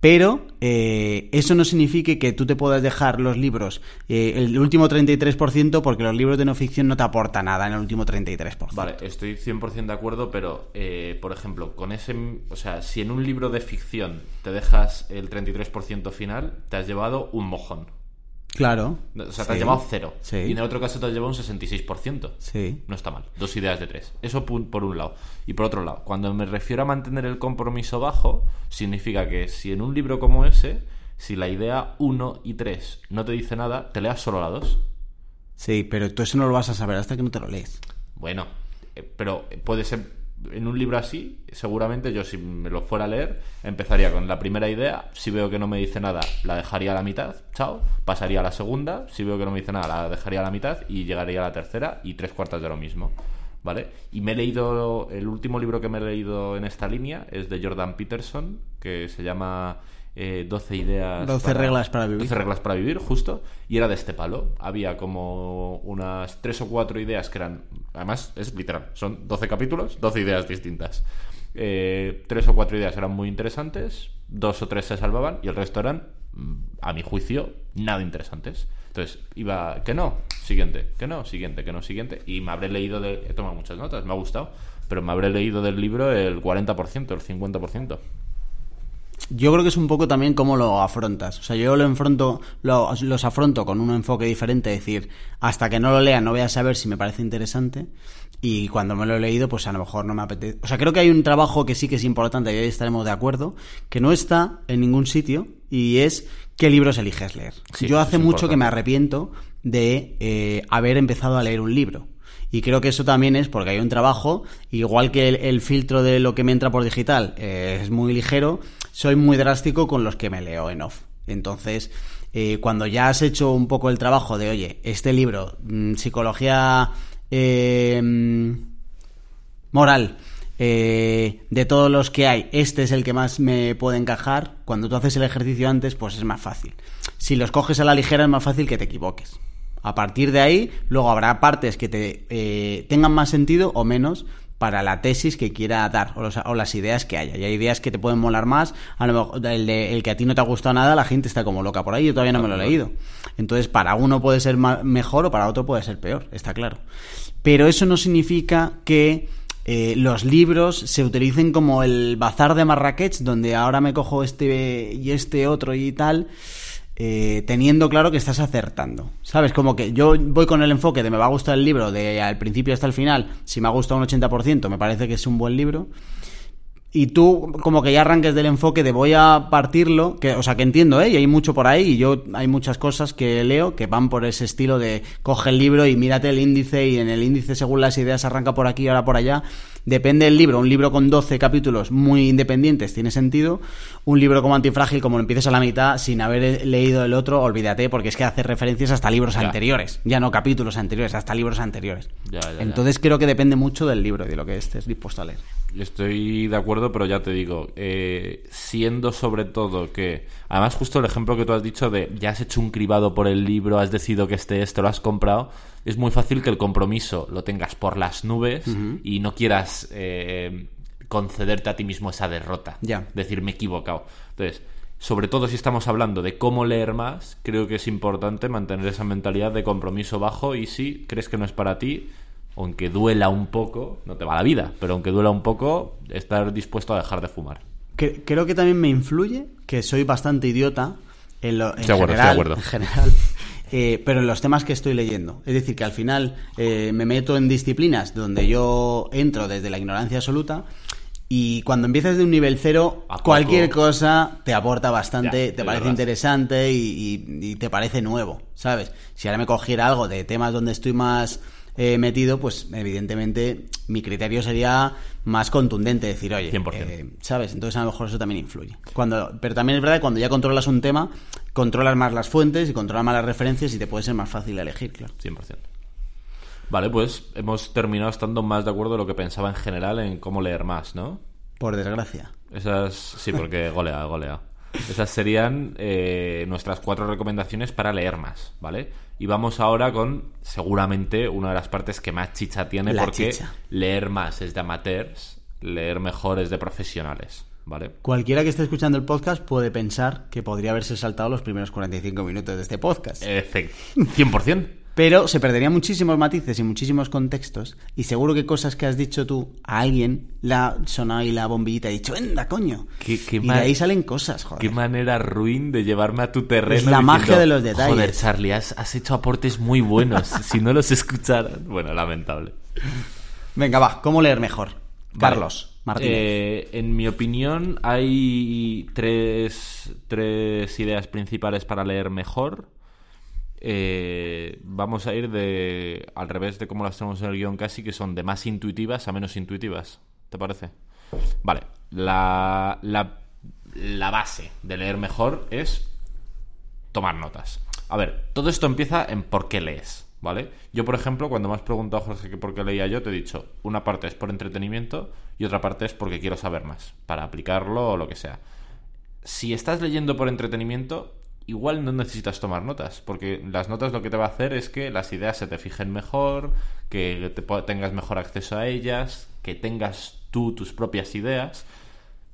Pero eh, eso no significa que tú te puedas dejar los libros eh, el último 33% porque los libros de no ficción no te aportan nada en el último 33%. Vale, estoy 100% de acuerdo, pero eh, por ejemplo, con ese, o sea, si en un libro de ficción te dejas el 33% final, te has llevado un mojón. Claro. O sea, te has llevado cero. Y en el otro caso te has llevado un 66%. Sí. No está mal. Dos ideas de tres. Eso por un lado. Y por otro lado, cuando me refiero a mantener el compromiso bajo, significa que si en un libro como ese, si la idea 1 y 3 no te dice nada, te leas solo la 2. Sí, pero tú eso no lo vas a saber hasta que no te lo lees. Bueno, eh, pero puede ser en un libro así, seguramente yo si me lo fuera a leer, empezaría con la primera idea, si veo que no me dice nada, la dejaría a la mitad, chao, pasaría a la segunda, si veo que no me dice nada, la dejaría a la mitad y llegaría a la tercera y tres cuartas de lo mismo. ¿Vale? Y me he leído, el último libro que me he leído en esta línea es de Jordan Peterson, que se llama eh, 12 ideas. 12 reglas para vivir. 12 reglas para vivir, justo. Y era de este palo. Había como unas 3 o 4 ideas que eran. Además, es literal. Son 12 capítulos, 12 ideas distintas. Eh, 3 o 4 ideas eran muy interesantes. Dos o tres se salvaban. Y el resto eran, mm, a mi juicio, nada interesantes. Entonces, iba. Que no, siguiente. Que no, siguiente. Que no, siguiente. Y me habré leído. De, he tomado muchas notas, me ha gustado. Pero me habré leído del libro el 40%, el 50%. Yo creo que es un poco también cómo lo afrontas. O sea, yo lo enfrento, los afronto con un enfoque diferente, es decir, hasta que no lo lea no voy a saber si me parece interesante y cuando me lo he leído, pues a lo mejor no me apetece. O sea, creo que hay un trabajo que sí que es importante y ahí estaremos de acuerdo, que no está en ningún sitio y es qué libros eliges leer. yo hace mucho que me arrepiento de eh, haber empezado a leer un libro. Y creo que eso también es porque hay un trabajo, igual que el, filtro de lo que me entra por digital eh, es muy ligero, soy muy drástico con los que me leo en off. Entonces, eh, cuando ya has hecho un poco el trabajo de, oye, este libro, mm, psicología eh, moral, eh, de todos los que hay, este es el que más me puede encajar, cuando tú haces el ejercicio antes, pues es más fácil. Si los coges a la ligera es más fácil que te equivoques. A partir de ahí, luego habrá partes que te tengan más sentido o menos, para la tesis que quiera dar o, las ideas que haya. Y hay ideas que te pueden molar más. A lo mejor el, el, que a ti no te ha gustado nada, la gente está como loca por ahí. Yo todavía no me lo he leído. Entonces, para uno puede ser mejor o para otro puede ser peor, está claro. Pero eso no significa que eh, los libros se utilicen como el bazar de Marrakech, donde ahora me cojo este y este otro y tal. Eh, teniendo claro que estás acertando. ¿Sabes? Como que yo voy con el enfoque de me va a gustar el libro de al principio hasta el final, si me ha gustado un 80%, me parece que es un buen libro y tú como que ya arranques del enfoque de voy a partirlo, que, o sea, que entiendo, ¿eh? Y hay mucho por ahí, y yo hay muchas cosas que leo que van por ese estilo de coge el libro y mírate el índice, y en el índice según las ideas arranca por aquí, ahora por allá. Depende del libro, un libro con 12 capítulos muy independientes tiene sentido, un libro como Antifrágil, como lo empieces a la mitad sin haber leído el otro, olvídate, porque es que hace referencias hasta libros anteriores, ya no capítulos anteriores, hasta libros anteriores. Entonces creo que depende mucho del libro y de lo que estés dispuesto a leer. Estoy de acuerdo, pero ya te digo, eh, siendo sobre todo que, además justo el ejemplo que tú has dicho de ya has hecho un cribado por el libro, has decidido que este esto lo has comprado, es muy fácil que el compromiso lo tengas por las nubes y no quieras eh, concederte a ti mismo esa derrota, ya. decir me he equivocado. Entonces, sobre todo si estamos hablando de cómo leer más, creo que es importante mantener esa mentalidad de compromiso bajo y si crees que no es para ti, aunque duela un poco, no te va la vida, pero aunque duela un poco, estar dispuesto a dejar de fumar. creo que también me influye que soy bastante idiota en, lo, en general, en general eh, pero en los temas que estoy leyendo. Es decir, que al final eh, me meto en disciplinas donde yo entro desde la ignorancia absoluta Y cuando empiezas de un nivel cero, cualquier cosa te aporta bastante, Ya, te parece verdad. interesante y, y- y te parece nuevo, ¿sabes? Si ahora me cogiera algo de temas donde estoy más eh, metido, pues evidentemente mi criterio sería más contundente, decir, oye, 100%. eh, ¿sabes? Entonces a lo mejor eso también influye. Cuando, pero también es verdad que cuando ya controlas un tema, controlas más las fuentes y controlas más las referencias y te puede ser más fácil elegir, claro. 100%. Vale, pues hemos terminado estando más de acuerdo de lo que pensaba en general en cómo leer más, ¿no? Por desgracia. Esas, sí, porque golea, golea. Esas serían eh, nuestras cuatro recomendaciones para leer más, ¿vale? Y vamos ahora con seguramente una de las partes que más chicha tiene, La porque chicha. leer más es de amateurs, leer mejor es de profesionales, ¿vale? Cualquiera que esté escuchando el podcast puede pensar que podría haberse saltado los primeros 45 minutos de este podcast. Efe- 100%. Pero se perderían muchísimos matices y muchísimos contextos. Y seguro que cosas que has dicho tú a alguien la sonado y la bombillita ha dicho, ¡enda, coño! Qué- qué y de ahí salen cosas, joder. Qué manera ruin de llevarme a tu terreno. Es la diciendo, magia de los detalles". Joder, Charlie, has, has hecho aportes muy buenos. si no los escucharan. Bueno, lamentable. Venga, va, ¿cómo leer mejor? Vale. Carlos, Martínez. Eh, en mi opinión, hay tres, tres ideas principales para leer mejor. Eh, vamos a ir de al revés de cómo las tenemos en el guion casi, que son de más intuitivas a menos intuitivas. ¿Te parece? Vale. La, la, base de leer mejor es tomar notas. A ver, todo esto empieza en por qué lees, ¿vale? Yo, por ejemplo, cuando me has preguntado, Jorge, que por qué leía yo, te he dicho, una parte es por entretenimiento y otra parte es porque quiero saber más, para aplicarlo o lo que sea. Si estás leyendo por entretenimiento, igual no necesitas tomar notas, porque las notas lo que te va a hacer es que las ideas se te fijen mejor, que te tengas mejor acceso a ellas, que tengas tú tus propias ideas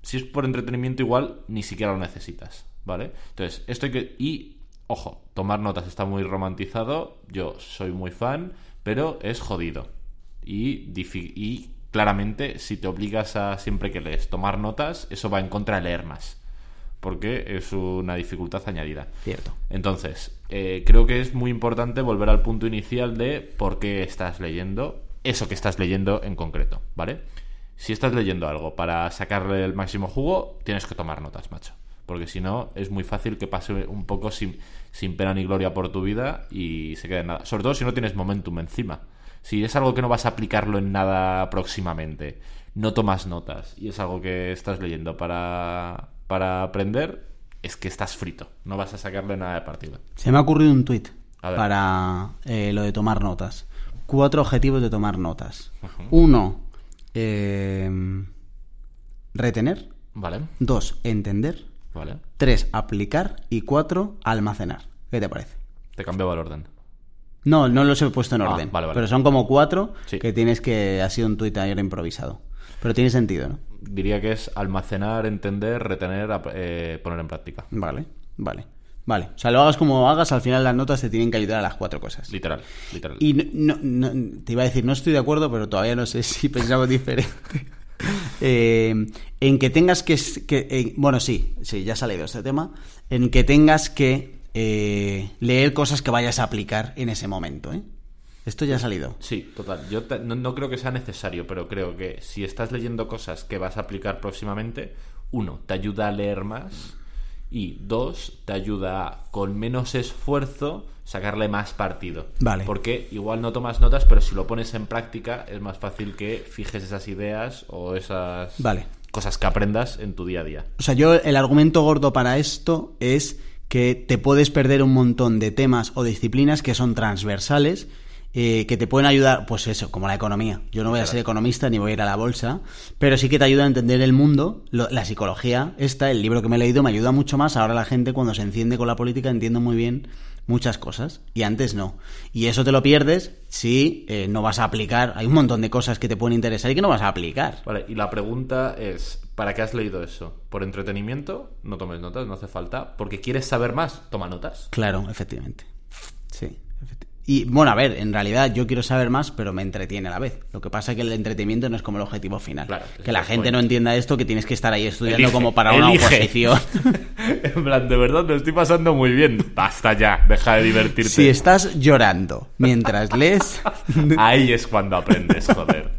si es por entretenimiento igual ni siquiera lo necesitas, ¿vale? Entonces, esto hay que... Y, ojo, tomar notas está muy romantizado, yo soy muy fan, pero es jodido. Y, y claramente, si te obligas a siempre que lees tomar notas, eso va en contra de leer más, porque es una dificultad añadida. Cierto. Entonces, eh, creo que es muy importante volver al punto inicial de por qué estás leyendo eso que estás leyendo en concreto, ¿vale? Si estás leyendo algo para sacarle el máximo jugo, tienes que tomar notas, macho. Porque si no, es muy fácil que pase un poco sin, sin pena ni gloria por tu vida y se quede en nada. Sobre todo si no tienes momentum encima. Si es algo que no vas a aplicarlo en nada próximamente, no tomas notas y es algo que estás leyendo para, para aprender, es que estás frito. No vas a sacarle nada de partido. Se me ha ocurrido un tuit para eh, lo de tomar notas. Cuatro objetivos de tomar notas. Uno, eh, retener. Vale, Dos, entender. vale. Tres, aplicar. Y cuatro, almacenar. ¿Qué te parece? Te cambiaba el orden. No, no los he puesto en Ah, orden. vale, vale. Pero son como cuatro Sí. que tienes que... Ha sido un tuit ayer improvisado. Pero tiene sentido, ¿no? Diría que es almacenar, entender, retener, eh, poner en práctica. Vale, vale. Vale. O sea, lo hagas como hagas, al final las notas te tienen que ayudar a las cuatro cosas. Literal, literal. Y no, no- no- te iba a decir, no estoy de acuerdo, pero todavía no sé si pensamos diferente. Eh, en que tengas que... eh, bueno, sí, sí, ya ha salido este tema. En que tengas que eh, leer cosas que vayas a aplicar en ese momento, ¿eh? Esto ya ha salido. Sí, total. Yo te- no, no creo que sea necesario, pero creo que si estás leyendo cosas que vas a aplicar próximamente, uno, te ayuda a leer más y dos, te ayuda a, con menos esfuerzo sacarle más partido. Vale. Porque igual no tomas notas, pero si lo pones en práctica es más fácil que fijes esas ideas o esas Vale. cosas que aprendas en tu día a día. O sea, yo el argumento gordo para esto es que te puedes perder un montón de temas o disciplinas que son transversales, eh, que te pueden ayudar, pues eso, como la economía. Yo no voy a ser economista ni voy a ir a la bolsa, pero sí que te ayuda a entender el mundo, lo- la psicología. Esta, el libro que me he leído, me ayuda mucho más. Ahora la gente cuando se enciende con la política entiende muy bien muchas cosas y antes no. Y eso te lo pierdes si eh, no vas a aplicar. Hay un montón de cosas que te pueden interesar y que no vas a aplicar. Vale, y la pregunta es, ¿para qué has leído eso? ¿Por entretenimiento? No tomes notas, no hace falta. ¿Porque quieres saber más? Toma notas. Claro, efectivamente. Y bueno, a ver, en realidad yo quiero saber más, pero me entretiene a la vez. Lo que pasa es que el entretenimiento no es como el objetivo final. Claro, que la gente no entienda esto, que tienes que estar ahí estudiando Elige, como para una oposición. en plan, de verdad, me estoy pasando muy bien. Basta ya, deja de divertirte. si estás llorando mientras lees, Ahí es cuando aprendes, joder.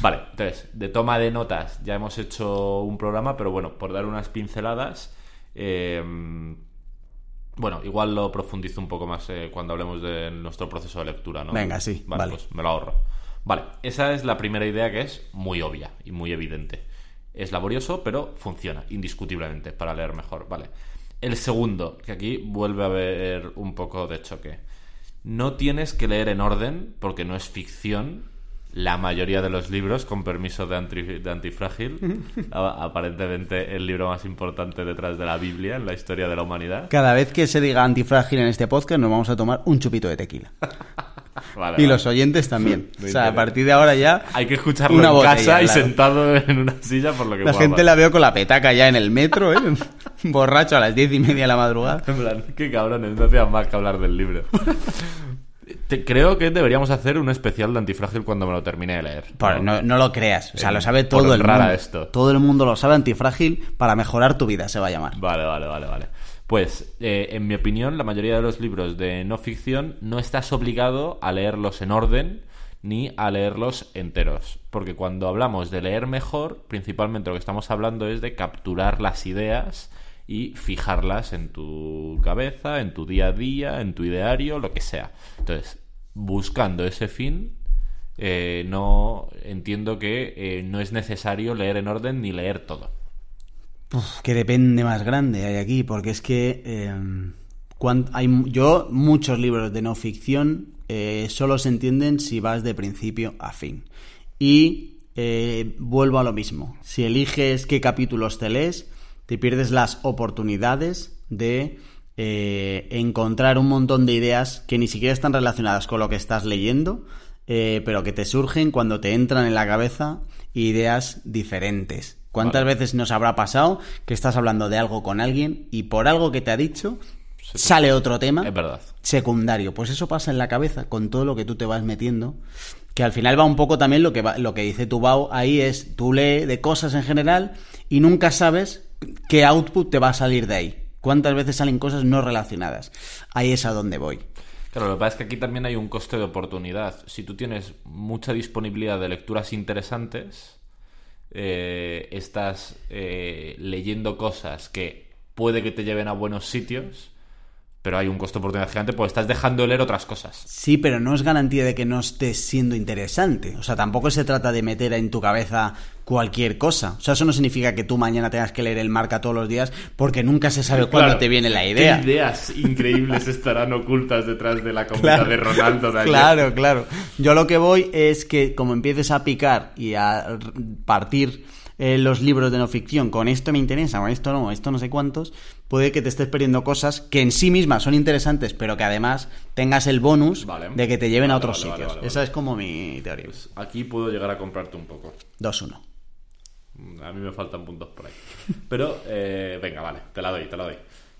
Vale, entonces, de toma de notas ya hemos hecho un programa, pero bueno, por dar unas pinceladas, eh, bueno, igual lo profundizo un poco más eh, cuando hablemos de nuestro proceso de lectura, ¿no? Venga, sí, Vale, vale. pues me lo ahorro. Vale, esa es la primera idea que es muy obvia y muy evidente. Es laborioso, pero funciona, indiscutiblemente, para leer mejor, ¿vale? El segundo, que aquí vuelve a haber un poco de choque. No tienes que leer en orden, porque no es ficción, la mayoría de los libros, con permiso de, Antri- de Antifrágil, a- aparentemente el libro más importante detrás de la Biblia en la historia de la humanidad. Cada vez que se diga antifrágil en este podcast, nos vamos a tomar un chupito de tequila. Vale, Y vale. los oyentes también. O sea, a partir de ahora ya. Hay que escucharlo Una en botella, casa y claro. sentado en una silla por lo que La gente la veo con la petaca ya en el metro, ¿eh? Borracho a las diez y media de la madrugada. En plan, qué cabrones, no hacían más que hablar del libro. Te- creo que deberíamos hacer un especial de Antifrágil cuando me lo termine de leer. Por- no, no lo creas. O sea, Eh, lo sabe por todo el mundo. esto. Todo el mundo lo sabe. Antifrágil para mejorar tu vida se va a llamar. Vale, vale, vale, vale. Pues, eh, en mi opinión, la mayoría de los libros de no ficción no estás obligado a leerlos en orden ni a leerlos enteros. Porque cuando hablamos de leer mejor, principalmente lo que estamos hablando es de capturar las ideas y fijarlas en tu cabeza, en tu día a día, en tu ideario, lo que sea. Entonces, buscando ese fin, eh, no entiendo que eh, no es necesario leer en orden ni leer todo. Uf, que depende más grande hay aquí, porque es que eh, cuan- hay, yo muchos libros de no ficción eh, solo se entienden si vas de principio a fin. Y vuelvo a lo mismo. Si eliges qué capítulos te lees, te pierdes las oportunidades de eh, encontrar un montón de ideas que ni siquiera están relacionadas con lo que estás leyendo, eh, pero que te surgen cuando te entran en la cabeza ideas diferentes. ¿Cuántas Vale. veces nos habrá pasado que estás hablando de algo con alguien y por algo que te ha dicho sale otro tema Es verdad. secundario? Pues eso pasa en la cabeza con todo lo que tú te vas metiendo. Que al final va un poco también lo que, va- lo que dice tu Bao ahí es tú lee de cosas en general y nunca sabes qué output te va a salir de ahí. ¿Cuántas veces salen cosas no relacionadas? Ahí es a donde voy. Claro, lo que pasa es que aquí también hay un coste de oportunidad. Si tú tienes mucha disponibilidad de lecturas interesantes, eh, estás eh, leyendo cosas que puede que te lleven a buenos sitios, pero hay un coste de oportunidad gigante porque estás dejando de leer otras cosas. Sí, pero no es garantía de que no estés siendo interesante. O sea, tampoco se trata de meter en tu cabeza cualquier cosa. O sea, eso no significa que tú mañana tengas que leer el marca todos los días porque nunca se sabe cuándo Claro, te viene la idea. ¿Qué ideas increíbles estarán ocultas detrás de la comida de Ronaldo de ayer? Claro, claro. Yo lo que voy es que como empieces a picar y a partir eh, los libros de no ficción, con esto me interesa, con esto no, esto no sé cuántos, puede que te estés perdiendo cosas que en sí mismas son interesantes, pero que además tengas el bonus Vale. de que te lleven a otros vale, sitios. Esa es como mi teoría. Pues aquí puedo llegar a comprarte un poco. 2-1. A mí me faltan puntos por ahí. Pero, eh, venga, vale, te la doy, te la doy.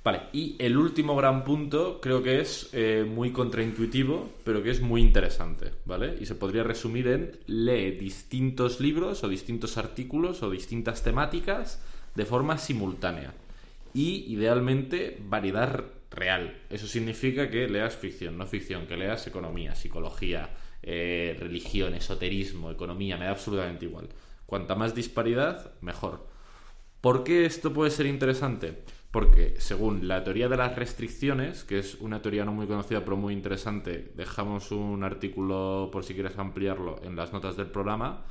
Vale, y el último gran punto creo que es eh, muy contraintuitivo, pero que es muy interesante, ¿vale? Y se podría resumir en lee distintos libros o distintos artículos o distintas temáticas de forma simultánea. Y, idealmente, variedad real. Eso significa que leas ficción, no ficción, que leas economía, psicología, eh, religión, esoterismo, economía, me da absolutamente igual. Cuanta más disparidad, mejor. ¿Por qué esto puede ser interesante? Porque según la teoría de las restricciones, que es una teoría no muy conocida pero muy interesante, dejamos un artículo por si quieres ampliarlo en las notas del programa,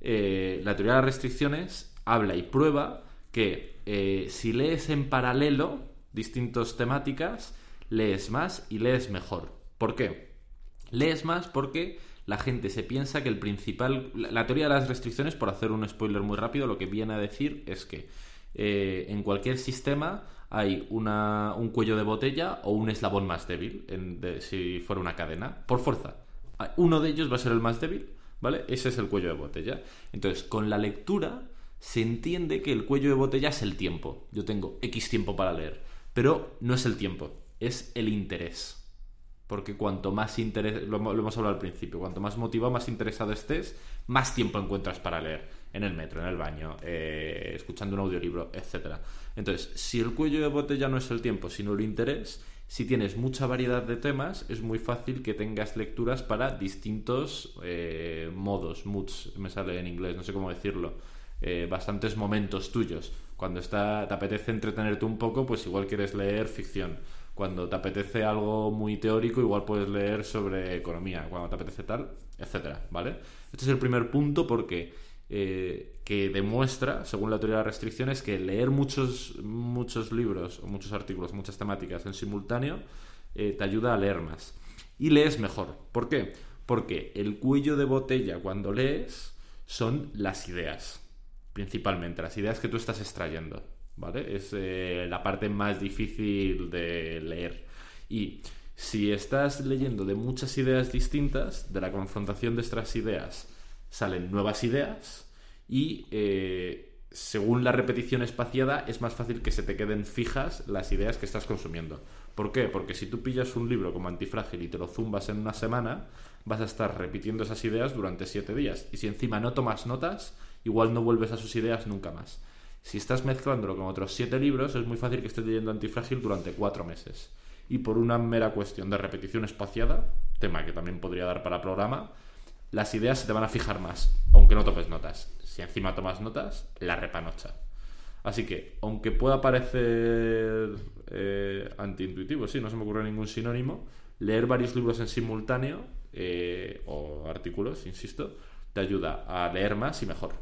eh, la teoría de las restricciones habla y prueba que eh, si lees en paralelo distintas temáticas, lees más y lees mejor. ¿Por qué? Lees más porque la gente se piensa que el principal... La, la teoría de las restricciones, por hacer un spoiler muy rápido, lo que viene a decir es que eh, en cualquier sistema hay un cuello de botella o un eslabón más débil, en- si fuera una cadena, por fuerza. Ah, Uno de ellos va a ser el más débil, ¿vale? Ese es el cuello de botella. Entonces, con la lectura se entiende que el cuello de botella es el tiempo. Yo tengo X tiempo para leer, pero no es el tiempo, es el interés. Porque cuanto más interés, lo hemos hablado al principio, cuanto más motivado, más interesado estés, más tiempo encuentras para leer. En el metro, en el baño, eh, escuchando un audiolibro, etc. Entonces, si el cuello de botella no es el tiempo, sino el interés, si tienes mucha variedad de temas, es muy fácil que tengas lecturas para distintos eh, modos, moods, me sale en inglés, no sé cómo decirlo, eh, bastantes momentos tuyos. Cuando está, te apetece entretenerte un poco, pues igual quieres leer ficción. Cuando te apetece algo muy teórico, igual puedes leer sobre economía. Cuando te apetece tal, etcétera, ¿vale? Este es el primer punto porque eh, que demuestra, según la teoría de las restricciones, que leer muchos, muchos libros o muchos artículos, muchas temáticas en simultáneo, eh, te ayuda a leer más. Y lees mejor. ¿Por qué? Porque el cuello de botella cuando lees son las ideas, principalmente, las ideas que tú estás extrayendo. ¿Vale? Es eh, la parte más difícil de leer. Y si estás leyendo de muchas ideas distintas, de la confrontación de estas ideas salen nuevas ideas y eh, según la repetición espaciada es más fácil que se te queden fijas las ideas que estás consumiendo. ¿Por qué? Porque si tú pillas un libro como Antifrágil y te lo zumbas en una semana, vas a estar repitiendo esas ideas durante siete días. Y si encima no tomas notas, igual no vuelves a sus ideas nunca más. Si estás mezclándolo con otros siete libros, es muy fácil que estés leyendo Antifrágil durante cuatro meses. Y por una mera cuestión de repetición espaciada, tema que también podría dar para programa, las ideas se te van a fijar más, aunque no topes notas. Si encima tomas notas, la repanocha. Así que, aunque pueda parecer eh, antiintuitivo, sí, no se me ocurre ningún sinónimo, leer varios libros en simultáneo, eh, o artículos, insisto, te ayuda a leer más y mejor.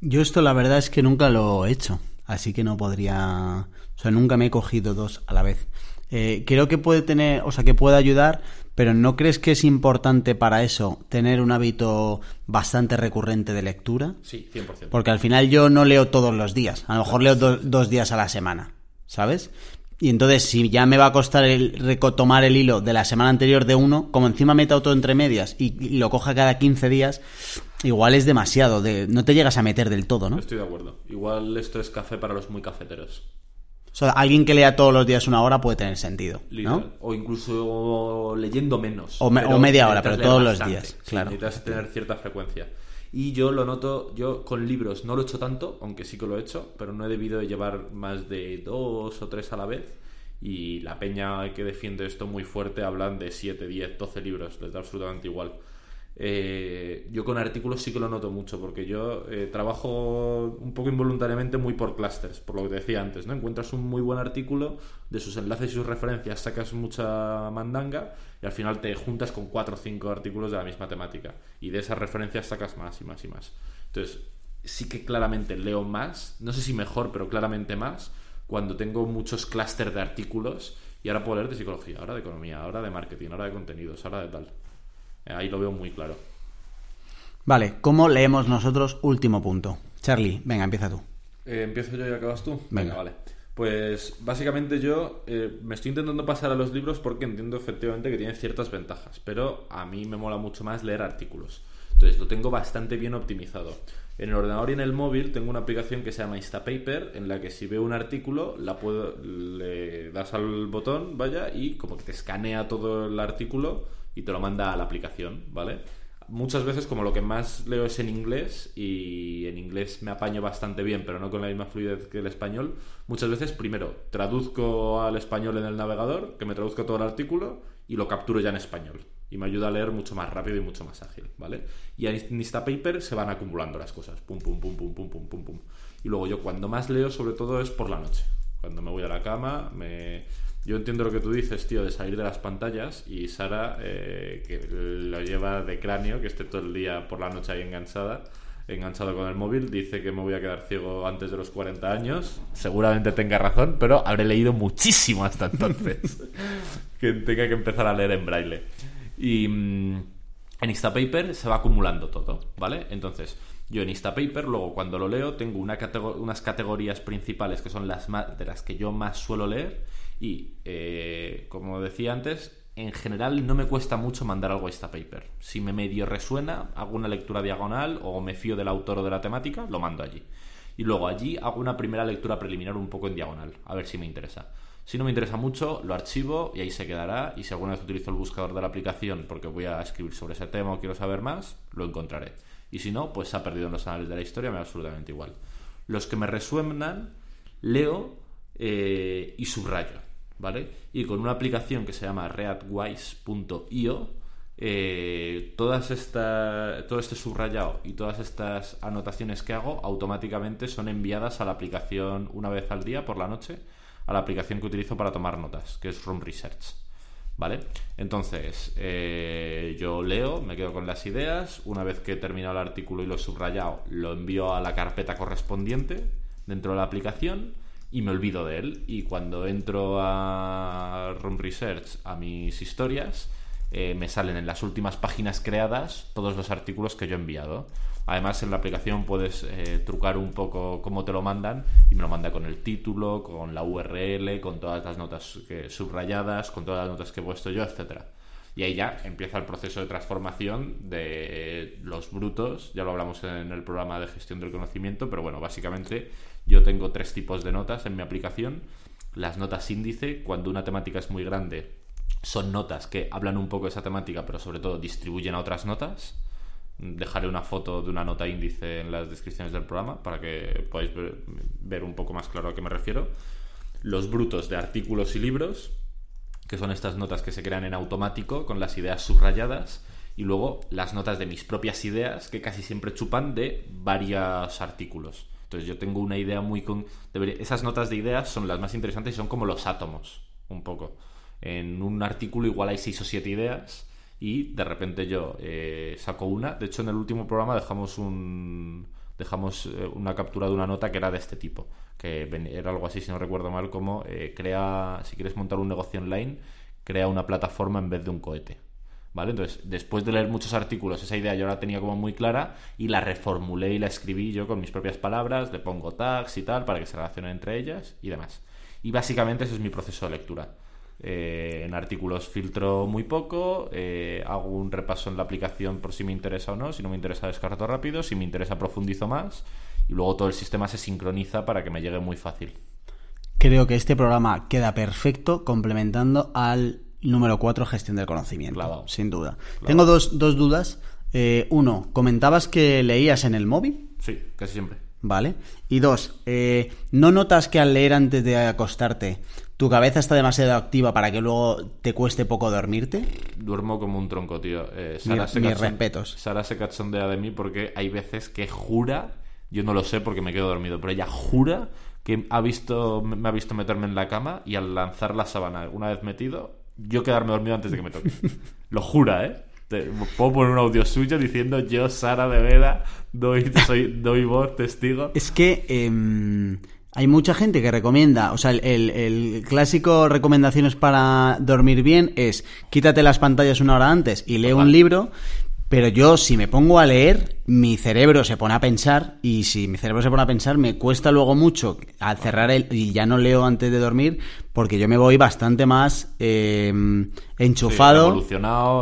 Yo esto la verdad es que nunca lo he hecho, así que no podría... O sea, nunca me he cogido dos a la vez. Eh, creo que puede tener, o sea, que puede ayudar, pero ¿no crees que es importante para eso tener un hábito bastante recurrente de lectura? Sí, 100%. Porque al final yo no leo todos los días, a lo mejor leo dos días a la semana, ¿sabes? Y entonces, si ya me va a costar el retomar el hilo de la semana anterior de uno, como encima meta otro entre medias y, lo coja cada 15 días, igual es demasiado, de, no te llegas a meter del todo, ¿no? Estoy de acuerdo. Igual esto es café para los muy cafeteros. O sea, alguien que lea todos los días una hora puede tener sentido. ¿no? O incluso leyendo menos. O, media hora, pero todos los días. Claro. necesitas tener cierta frecuencia. Y yo lo noto, yo con libros no lo he hecho tanto, aunque sí que lo he hecho, pero no he debido de llevar más de dos o tres a la vez. Y la peña que defiende esto muy fuerte hablan de 7, 10, 12 libros, les da absolutamente igual. Eh, yo con artículos sí que lo noto mucho, porque yo eh, trabajo un poco involuntariamente muy por clusters, por lo que decía antes, ¿no? Encuentras un muy buen artículo, de sus enlaces y sus referencias sacas mucha mandanga y al final te juntas con cuatro o cinco artículos de la misma temática. Y de esas referencias sacas más y más y más. Entonces, sí que claramente leo más, no sé si mejor, pero claramente más, cuando tengo muchos clústeres de artículos y ahora puedo leer de psicología, ahora de economía, ahora de marketing, ahora de contenidos, ahora de tal. Ahí lo veo muy claro. Vale, ¿cómo leemos nosotros? Último punto. Charlie, venga, empieza tú. Eh, ¿Empiezo yo y acabas tú? Venga, vale. Pues básicamente yo eh, me estoy intentando pasar a los libros porque entiendo efectivamente que tienen ciertas ventajas, pero a mí me mola mucho más leer artículos. Entonces lo tengo bastante bien optimizado. En el ordenador y en el móvil tengo una aplicación que se llama Instapaper, en la que si veo un artículo, la puedo, le das al botón, vaya, y como que te escanea todo el artículo y te lo manda a la aplicación, ¿vale? Muchas veces como lo que más leo es en inglés y en inglés me apaño bastante bien, pero no con la misma fluidez que el español, muchas veces primero traduzco al español en el navegador, que me traduzca todo el artículo y lo capturo ya en español. Y me ayuda a leer mucho más rápido y mucho más ágil, ¿vale? Y en este Instapaper se van acumulando las cosas. Pum, pum, pum, pum, pum, pum, pum, pum. Y luego yo cuando más leo sobre todo es por la noche. Cuando me voy a la cama, me yo entiendo lo que tú dices, tío, de salir de las pantallas y Sara, eh, que lo lleva de cráneo, que esté todo el día por la noche ahí enganchada, enganchado con el móvil, dice que me voy a quedar ciego antes de los 40 años. Seguramente tenga razón, pero habré leído muchísimo hasta entonces. que tenga que empezar a leer en braille. Y mm, en Instapaper se va acumulando todo, ¿vale? Entonces, yo en Instapaper, luego cuando lo leo, tengo una unas categorías principales que son las de las que yo más suelo leer y, eh, como decía antes, en general no me cuesta mucho mandar algo a esta paper. Si me medio resuena, hago una lectura diagonal o me fío del autor o de la temática, lo mando allí. Y luego allí hago una primera lectura preliminar un poco en diagonal, a ver si me interesa. Si no me interesa mucho, lo archivo y ahí se quedará. Y si alguna vez utilizo el buscador de la aplicación porque voy a escribir sobre ese tema o quiero saber más, lo encontraré. Y si no, pues se ha perdido en los anales de la historia, me da absolutamente igual. Los que me resuenan, leo eh, y subrayo. ¿Vale? Y con una aplicación que se llama readwise.io, eh, todas esta, todo este subrayado y todas estas anotaciones que hago automáticamente son enviadas a la aplicación una vez al día por la noche, a la aplicación que utilizo para tomar notas, que es Room Research. ¿Vale? Entonces, eh, yo leo, me quedo con las ideas, una vez que he terminado el artículo y lo he subrayado, lo envío a la carpeta correspondiente dentro de la aplicación y me olvido de él. Y cuando entro a Room Research, a mis historias, eh, me salen en las últimas páginas creadas todos los artículos que yo he enviado. Además, en la aplicación puedes eh, trucar un poco cómo te lo mandan y me lo manda con el título, con la URL, con todas las notas subrayadas, con todas las notas que he puesto yo, etcétera. Y ahí ya empieza el proceso de transformación de los brutos. Ya lo hablamos en el programa de gestión del conocimiento, pero bueno, básicamente yo tengo tres tipos de notas en mi aplicación. Las notas índice, cuando una temática es muy grande, son notas que hablan un poco de esa temática, pero sobre todo distribuyen a otras notas. Dejaré una foto de una nota índice en las descripciones del programa para que podáis ver, un poco más claro a qué me refiero. Los brutos de artículos y libros, que son estas notas que se crean en automático con las ideas subrayadas. Y luego las notas de mis propias ideas, que casi siempre chupan de varios artículos. Entonces yo tengo una idea muy... Con... Esas notas de ideas son las más interesantes y son como los átomos, un poco en un artículo igual hay seis o siete ideas y de repente yo eh, saco una. De hecho, en el último programa dejamos un dejamos eh, una captura de una nota que era de este tipo, que era algo así, si no recuerdo mal, como eh, crea, si quieres montar un negocio online, crea una plataforma en vez de un cohete. ¿Vale? Entonces, después de leer muchos artículos, esa idea yo la tenía como muy clara y la reformulé y la escribí yo con mis propias palabras, le pongo tags y tal para que se relacionen entre ellas y demás. Y básicamente ese es mi proceso de lectura. Eh, en artículos filtro muy poco, eh, hago un repaso en la aplicación por si me interesa o no, si no me interesa descarto rápido, si me interesa profundizo más y luego todo el sistema se sincroniza para que me llegue muy fácil. Creo que este programa queda perfecto complementando al número 4, gestión del conocimiento, sin duda. Tengo dos, dudas. Eh, uno, comentabas que leías en el móvil. Sí, casi siempre. Vale. Y dos, ¿no notas que al leer antes de acostarte ¿Tu cabeza está demasiado activa para que luego te cueste poco dormirte? Duermo como un tronco, tío. Eh, Sara mis, respetos. Sara se cachondea de mí porque hay veces que jura, yo no lo sé porque me quedo dormido, pero ella jura que ha visto, me ha visto meterme en la cama y al lanzar la sábana una vez metido, yo quedarme dormido antes de que me toque. lo jura, ¿eh? puedo poner un audio suyo diciendo yo, Sara de Veda, doy, soy, doy voz, testigo. Es que... Em, hay mucha gente que recomienda, o sea, el, el, clásico recomendaciones para dormir bien es quítate las pantallas una hora antes y lee un libro, pero yo si me pongo a leer, mi cerebro se pone a pensar y si mi cerebro se pone a pensar me cuesta luego mucho al cerrar el y ya no leo antes de dormir porque yo me voy bastante más eh, enchufado,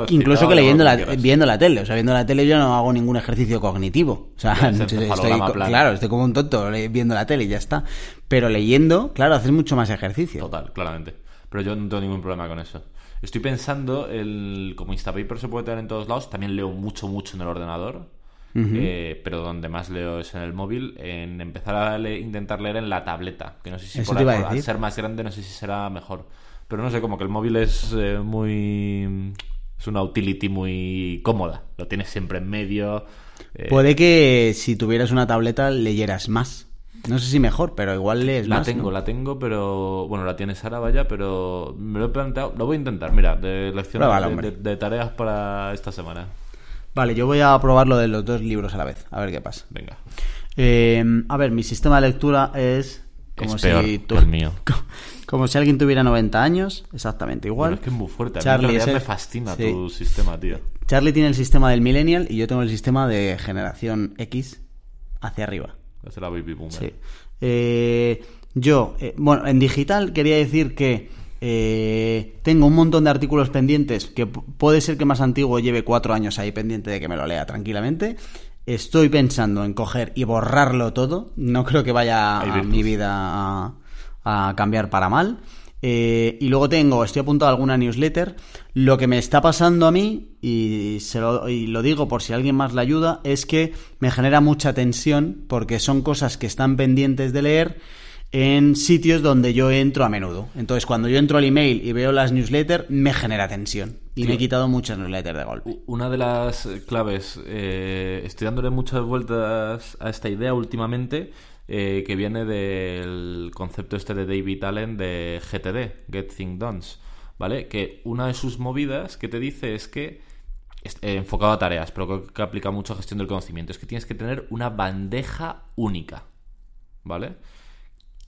incluso que leyendo la, viendo la tele. O sea, viendo la tele yo no hago ningún ejercicio cognitivo. O sea, estoy, claro, estoy como un tonto viendo la tele y ya está. Pero leyendo, claro, haces mucho más ejercicio. Total, claramente. Pero yo no tengo ningún problema con eso. Estoy pensando, el, como Instapaper se puede tener en todos lados, también leo mucho, mucho en el ordenador. Eh, pero donde más leo es en el móvil, en empezar a intentar leer en la tableta, que no sé si por al ser más grande no sé si será mejor. Pero no sé, como que el móvil es eh, muy... es una utility muy cómoda, lo tienes siempre en medio. Eh. Puede que si tuvieras una tableta leyeras más. No sé si mejor, pero igual lees la más. La tengo, la tengo, pero. Bueno, la tiene Sara, vaya, pero me lo he planteado. Lo voy a intentar, mira, de lecciones de, tareas para esta semana. Vale, yo voy a probar lo de los dos libros a la vez, a ver qué pasa. Venga. Eh, a ver, mi sistema de lectura es. Como si el mío. Como si alguien tuviera 90 años, exactamente igual. es que es muy fuerte. A mí me fascina tu sistema, tío. Charlie tiene el sistema del Millennial y yo tengo el sistema de generación X hacia arriba. Sí. Eh, yo, eh, bueno, en digital quería decir que eh, tengo un montón de artículos pendientes que puede ser que más antiguo lleve cuatro años ahí pendiente de que me lo lea tranquilamente. Estoy pensando en coger y borrarlo todo. No creo que vaya a mi vida a cambiar para mal. Eh, y luego tengo, estoy apuntado a alguna newsletter. Lo que me está pasando a mí, y, se lo, y lo digo por si alguien más le ayuda, es que me genera mucha tensión porque son cosas que están pendientes de leer en sitios donde yo entro a menudo. Entonces, cuando yo entro al email y veo las newsletters, me genera tensión. Y me he quitado muchas newsletters de golpe. Una de las claves, eh, estoy dándole muchas vueltas a esta idea últimamente, eh, que viene del concepto este de David Allen de GTD, Get Things Done, ¿vale? Que una de sus movidas que te dice es que eh, enfocado a tareas, pero que aplica mucho a gestión del conocimiento, es que tienes que tener una bandeja única, ¿vale?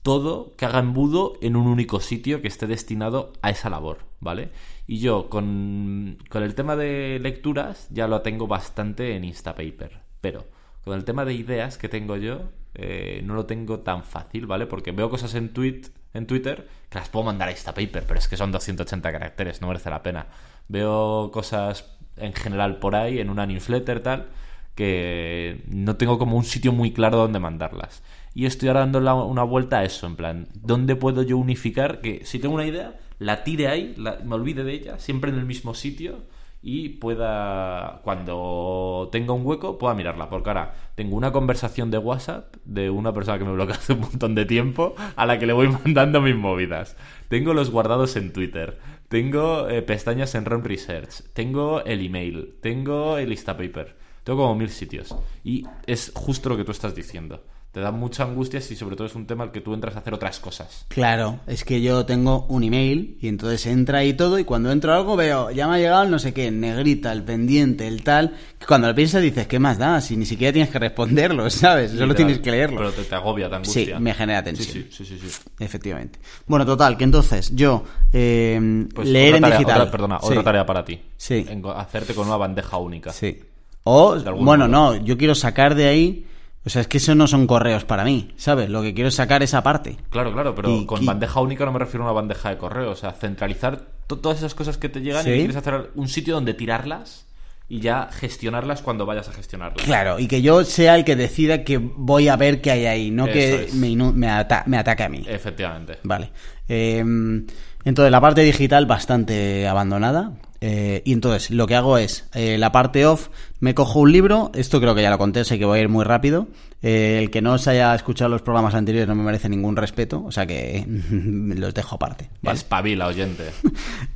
Todo que haga embudo en un único sitio que esté destinado a esa labor, ¿vale? Y yo con, con el tema de lecturas ya lo tengo bastante en Instapaper, pero con el tema de ideas que tengo yo eh, no lo tengo tan fácil, ¿vale? Porque veo cosas en, tweet, en Twitter que las puedo mandar a Instapaper, pero es que son 280 caracteres, no merece la pena. Veo cosas en general por ahí, en una newsletter tal, que no tengo como un sitio muy claro donde mandarlas. Y estoy ahora dando una vuelta a eso, en plan, ¿dónde puedo yo unificar que si tengo una idea, la tire ahí, me olvide de ella, siempre en el mismo sitio y pueda, cuando tenga un hueco, pueda mirarla. Porque ahora tengo una conversación de WhatsApp de una persona que me bloquea hace un montón de tiempo a la que le voy mandando mis movidas. Tengo los guardados en Twitter. Tengo eh, pestañas en Run Research. Tengo el email. Tengo el Instapaper. Tengo como mil sitios. Y es justo lo que tú estás diciendo te da mucha angustia si sobre todo es un tema al que tú entras a hacer otras cosas. Claro, es que yo tengo un email y entonces entra ahí todo y cuando entro algo veo, ya me ha llegado el no sé qué, negrita, el pendiente, el tal, que cuando lo piensas dices, ¿qué más da? Si ni siquiera tienes que responderlo, ¿sabes? Solo tienes que leerlo. Pero te, agobia, te angustia. Sí, me genera tensión. Sí, sí, sí, sí, Efectivamente. Bueno, total, que entonces yo eh, pues leer en digital. perdona, otra tarea para ti. Sí. hacerte con una bandeja única. Sí. O, bueno, no, yo quiero sacar de ahí o sea, es que eso no son correos para mí, ¿sabes? Lo que quiero es sacar esa parte. Claro, claro, pero con bandeja única no me refiero a una bandeja de correo. O sea, centralizar todas esas cosas que te llegan y quieres hacer un sitio donde tirarlas y ya gestionarlas cuando vayas a gestionarlas. Claro, y que yo sea el que decida que voy a ver qué hay ahí, no que me, me, ataque a mí. Efectivamente. Vale. Em, entonces, la parte digital bastante abandonada. Eh, y entonces lo que hago es, eh, la parte off, me cojo un libro, esto creo que ya lo conté, así que voy a ir muy rápido. Eh, el que no se haya escuchado los programas anteriores no me merece ningún respeto, o sea que los dejo aparte. ¿vale? Espabila, oyente.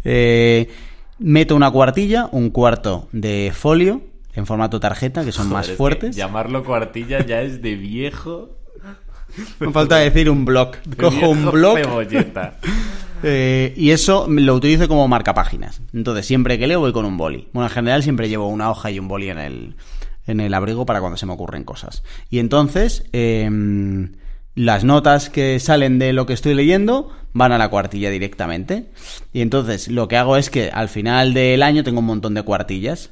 meto una cuartilla, un cuarto de folio en formato tarjeta, que son más fuertes. llamarlo cuartilla ya es de viejo. Me falta decir un blog. Cojo un blog. Eh, y eso lo utilizo como marcapáginas. Entonces, siempre que leo voy con un boli. Bueno, en general siempre llevo una hoja y un boli en el, en el abrigo para cuando se me ocurren cosas. Y entonces, em, las notas que salen de lo que estoy leyendo van a la cuartilla directamente. Y entonces lo que hago es que al final del año tengo un montón de cuartillas.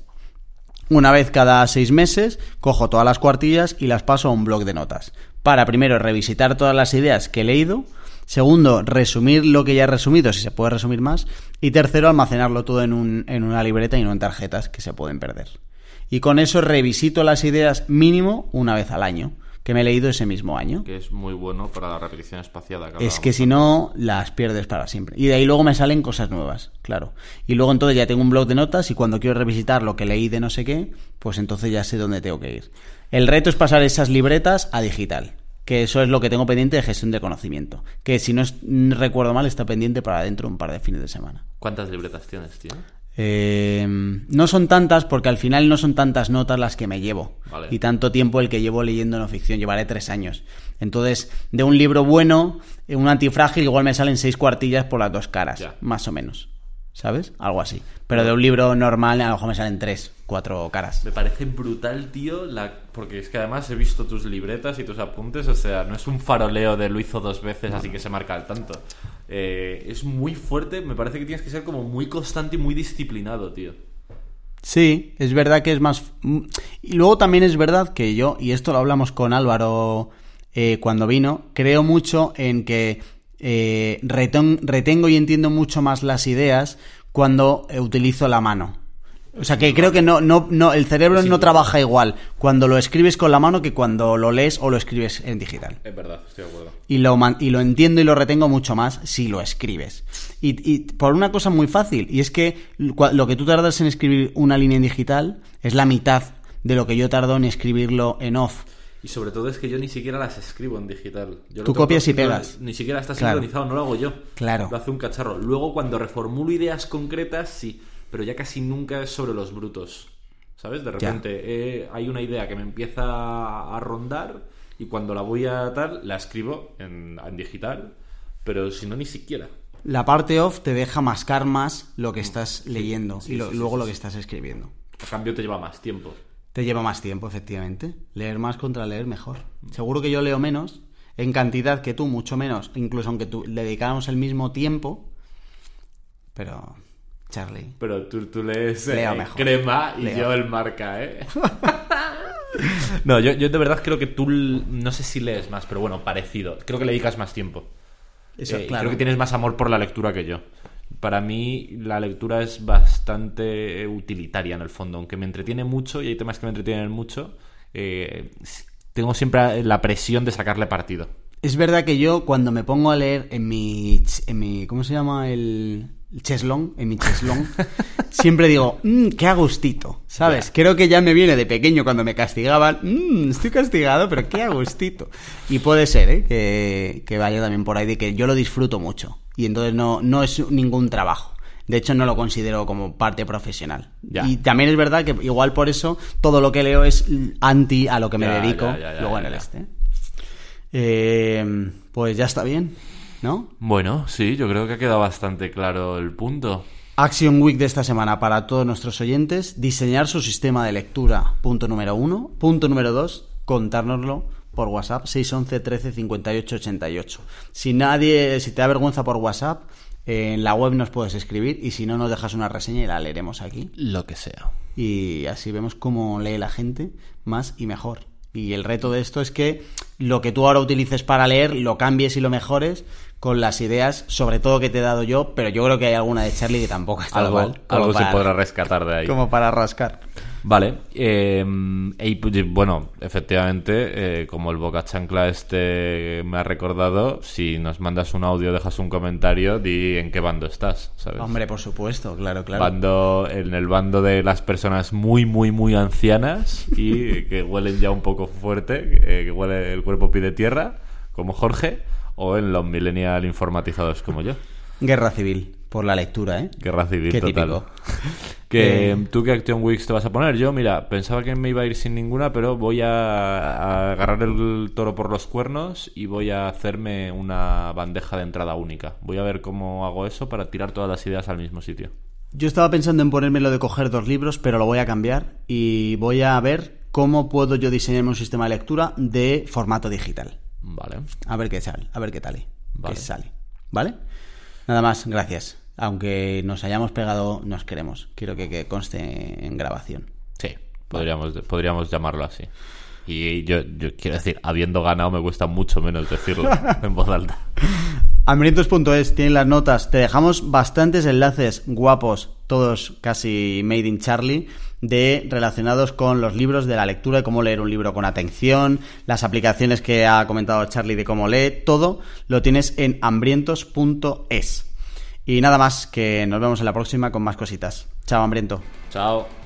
Una vez cada seis meses cojo todas las cuartillas y las paso a un blog de notas. Para primero revisitar todas las ideas que he leído Segundo, resumir lo que ya he resumido, si se puede resumir más. Y tercero, almacenarlo todo en, un, en una libreta y no en tarjetas que se pueden perder. Y con eso revisito las ideas mínimo una vez al año, que me he leído ese mismo año. Que es muy bueno para la repetición espaciada. es que si no, las pierdes para siempre. Y de ahí luego me salen cosas nuevas, claro. Y luego entonces ya tengo un blog de notas y cuando quiero revisitar lo que leí de no sé qué, pues entonces ya sé dónde tengo que ir. El reto es pasar esas libretas a digital que eso es lo que tengo pendiente de gestión de conocimiento. Que si no recuerdo mal, está pendiente para dentro de un par de fines de semana. ¿Cuántas libretas tienes, tío? Eh, no son tantas porque al final no son tantas notas las que me llevo. Y tanto tiempo el que llevo leyendo no ficción. Llevaré tres años. Entonces, de un libro bueno, un antifrágil, igual me salen seis cuartillas por las dos caras. Más o menos. ¿Sabes? Algo así. Pero de un libro normal a lo mejor me salen tres, cuatro caras. Me parece brutal, tío, la... porque es que además he visto tus libretas y tus apuntes, o sea, no es un faroleo de lo hizo dos veces, así que se marca el tanto. Eh, es muy fuerte, me parece que tienes que ser como muy constante y muy disciplinado, tío. Sí, es verdad que es más... Y luego también es verdad que yo, y esto lo hablamos con Álvaro eh, cuando vino, creo mucho en que eh, retengo y entiendo mucho más las ideas cuando utilizo la mano. O sea que creo que no, no, no, el cerebro no trabaja igual cuando lo escribes con la mano que cuando lo lees o lo escribes en digital. Es verdad, estoy de acuerdo. Y lo, y lo entiendo y lo retengo mucho más si lo escribes. Y, y por una cosa muy fácil, y es que lo que tú tardas en escribir una línea en digital es la mitad de lo que yo tardo en escribirlo en off. Y sobre todo es que yo ni siquiera las escribo en digital. Yo Tú copias y no- pegas. ni siquiera está Claro. sincronizado, no lo hago yo. Claro. Lo hace un cacharro. Luego, cuando reformulo ideas concretas, sí. Pero ya casi nunca es sobre los brutos. ¿Sabes? De repente eh, hay una idea que me empieza a rondar y cuando la voy a tal, la escribo en, en digital. Pero si no, ni siquiera. La parte off te deja mascar más lo que estás leyendo sí, y lo- sí, luego lo que estás escribiendo. A cambio te lleva más tiempo. Te lleva más tiempo, efectivamente. Leer más contra leer mejor. Seguro que yo leo menos, en cantidad que tú, mucho menos, incluso aunque tú, le dedicáramos el mismo tiempo. Pero, Charlie. Pero tú, tú lees eh, mejor. crema y Leo. yo el marca, ¿eh? no, yo, yo de verdad creo que tú, no sé si lees más, pero bueno, parecido. Creo que le dedicas más tiempo. Eso, Eh, claro. Creo que tienes más amor por la lectura que yo. Para mí la lectura es bastante utilitaria en el fondo, aunque me entretiene mucho y hay temas que me entretienen mucho. eh, tengo siempre la presión de sacarle partido. Es verdad que yo cuando me pongo a leer en mi, en mi ¿cómo se llama? El, cheslón, en mi cheslón, siempre digo, mmm, qué agustito, ¿sabes? Creo que ya me viene de pequeño cuando me castigaban, mmm, estoy castigado, pero qué agustito. Y puede ser, ¿eh? Que, que vaya también por ahí de que yo lo disfruto mucho y entonces no, no es ningún trabajo. De hecho, no lo considero como parte profesional. Ya. Y también es verdad que igual por eso todo lo que leo es anti a lo que me Ya, dedico ya, luego en el este. Eh, pues ya está bien, ¿no? Bueno, sí, yo creo que ha quedado bastante claro el punto. Action Week de esta semana para todos nuestros oyentes, diseñar su sistema de lectura, punto número uno. Punto número dos, contárnoslo por WhatsApp, 611 13 58 88. Si nadie, si te da vergüenza por WhatsApp, en la web nos puedes escribir y si no nos dejas una reseña y la leeremos aquí. Lo que sea. y así vemos cómo lee la gente más y mejor. Y el reto de esto es que lo que tú ahora utilices para leer lo cambies y lo mejores con las ideas, sobre todo que te he dado yo, pero yo creo que hay alguna de Charlie que tampoco está Algo, mal. algo se para- podrá rescatar de ahí. Como para rascar. Vale. eh, y, pues, bueno, efectivamente, eh, como el Boca Chancla este me ha recordado, si nos mandas un audio, dejas un comentario, di en qué bando estás, ¿sabes? Hombre, por supuesto, claro, claro. Bando, en el bando de las personas muy, muy, muy ancianas y que huelen ya un poco fuerte, eh, que huele el cuerpo pide tierra, como Jorge, o en los millennial informatizados como yo. Guerra civil, por la lectura, ¿eh? Guerra civil Qué total. típico. Que, Eh, ¿Tú qué Action Weeks te vas a poner? Yo, mira, pensaba que me iba a ir sin ninguna, pero voy a, a agarrar el toro por los cuernos y voy a hacerme una bandeja de entrada única. Voy a ver cómo hago eso para tirar todas las ideas al mismo sitio. Yo estaba pensando en ponerme lo de coger dos libros, pero lo voy a cambiar y voy a ver cómo puedo yo diseñarme un sistema de lectura de formato digital. Vale. A ver qué sale, a ver qué tal. Vale. Qué sale. ¿Vale? Nada más, gracias. Aunque nos hayamos pegado, nos queremos. Quiero que, que conste en grabación. Sí, podríamos, podríamos llamarlo así. Y yo, yo quiero decir, habiendo ganado me cuesta mucho menos decirlo en voz alta. Hambrientos.es tienen las notas. Te dejamos bastantes enlaces guapos, todos casi made in Charlie, de relacionados con los libros de la lectura, de cómo leer un libro con atención, las aplicaciones que ha comentado Charlie de cómo lee, todo lo tienes en hambrientos.es. Y nada más, que nos vemos en la próxima con más cositas. Chao, hambriento. Chao.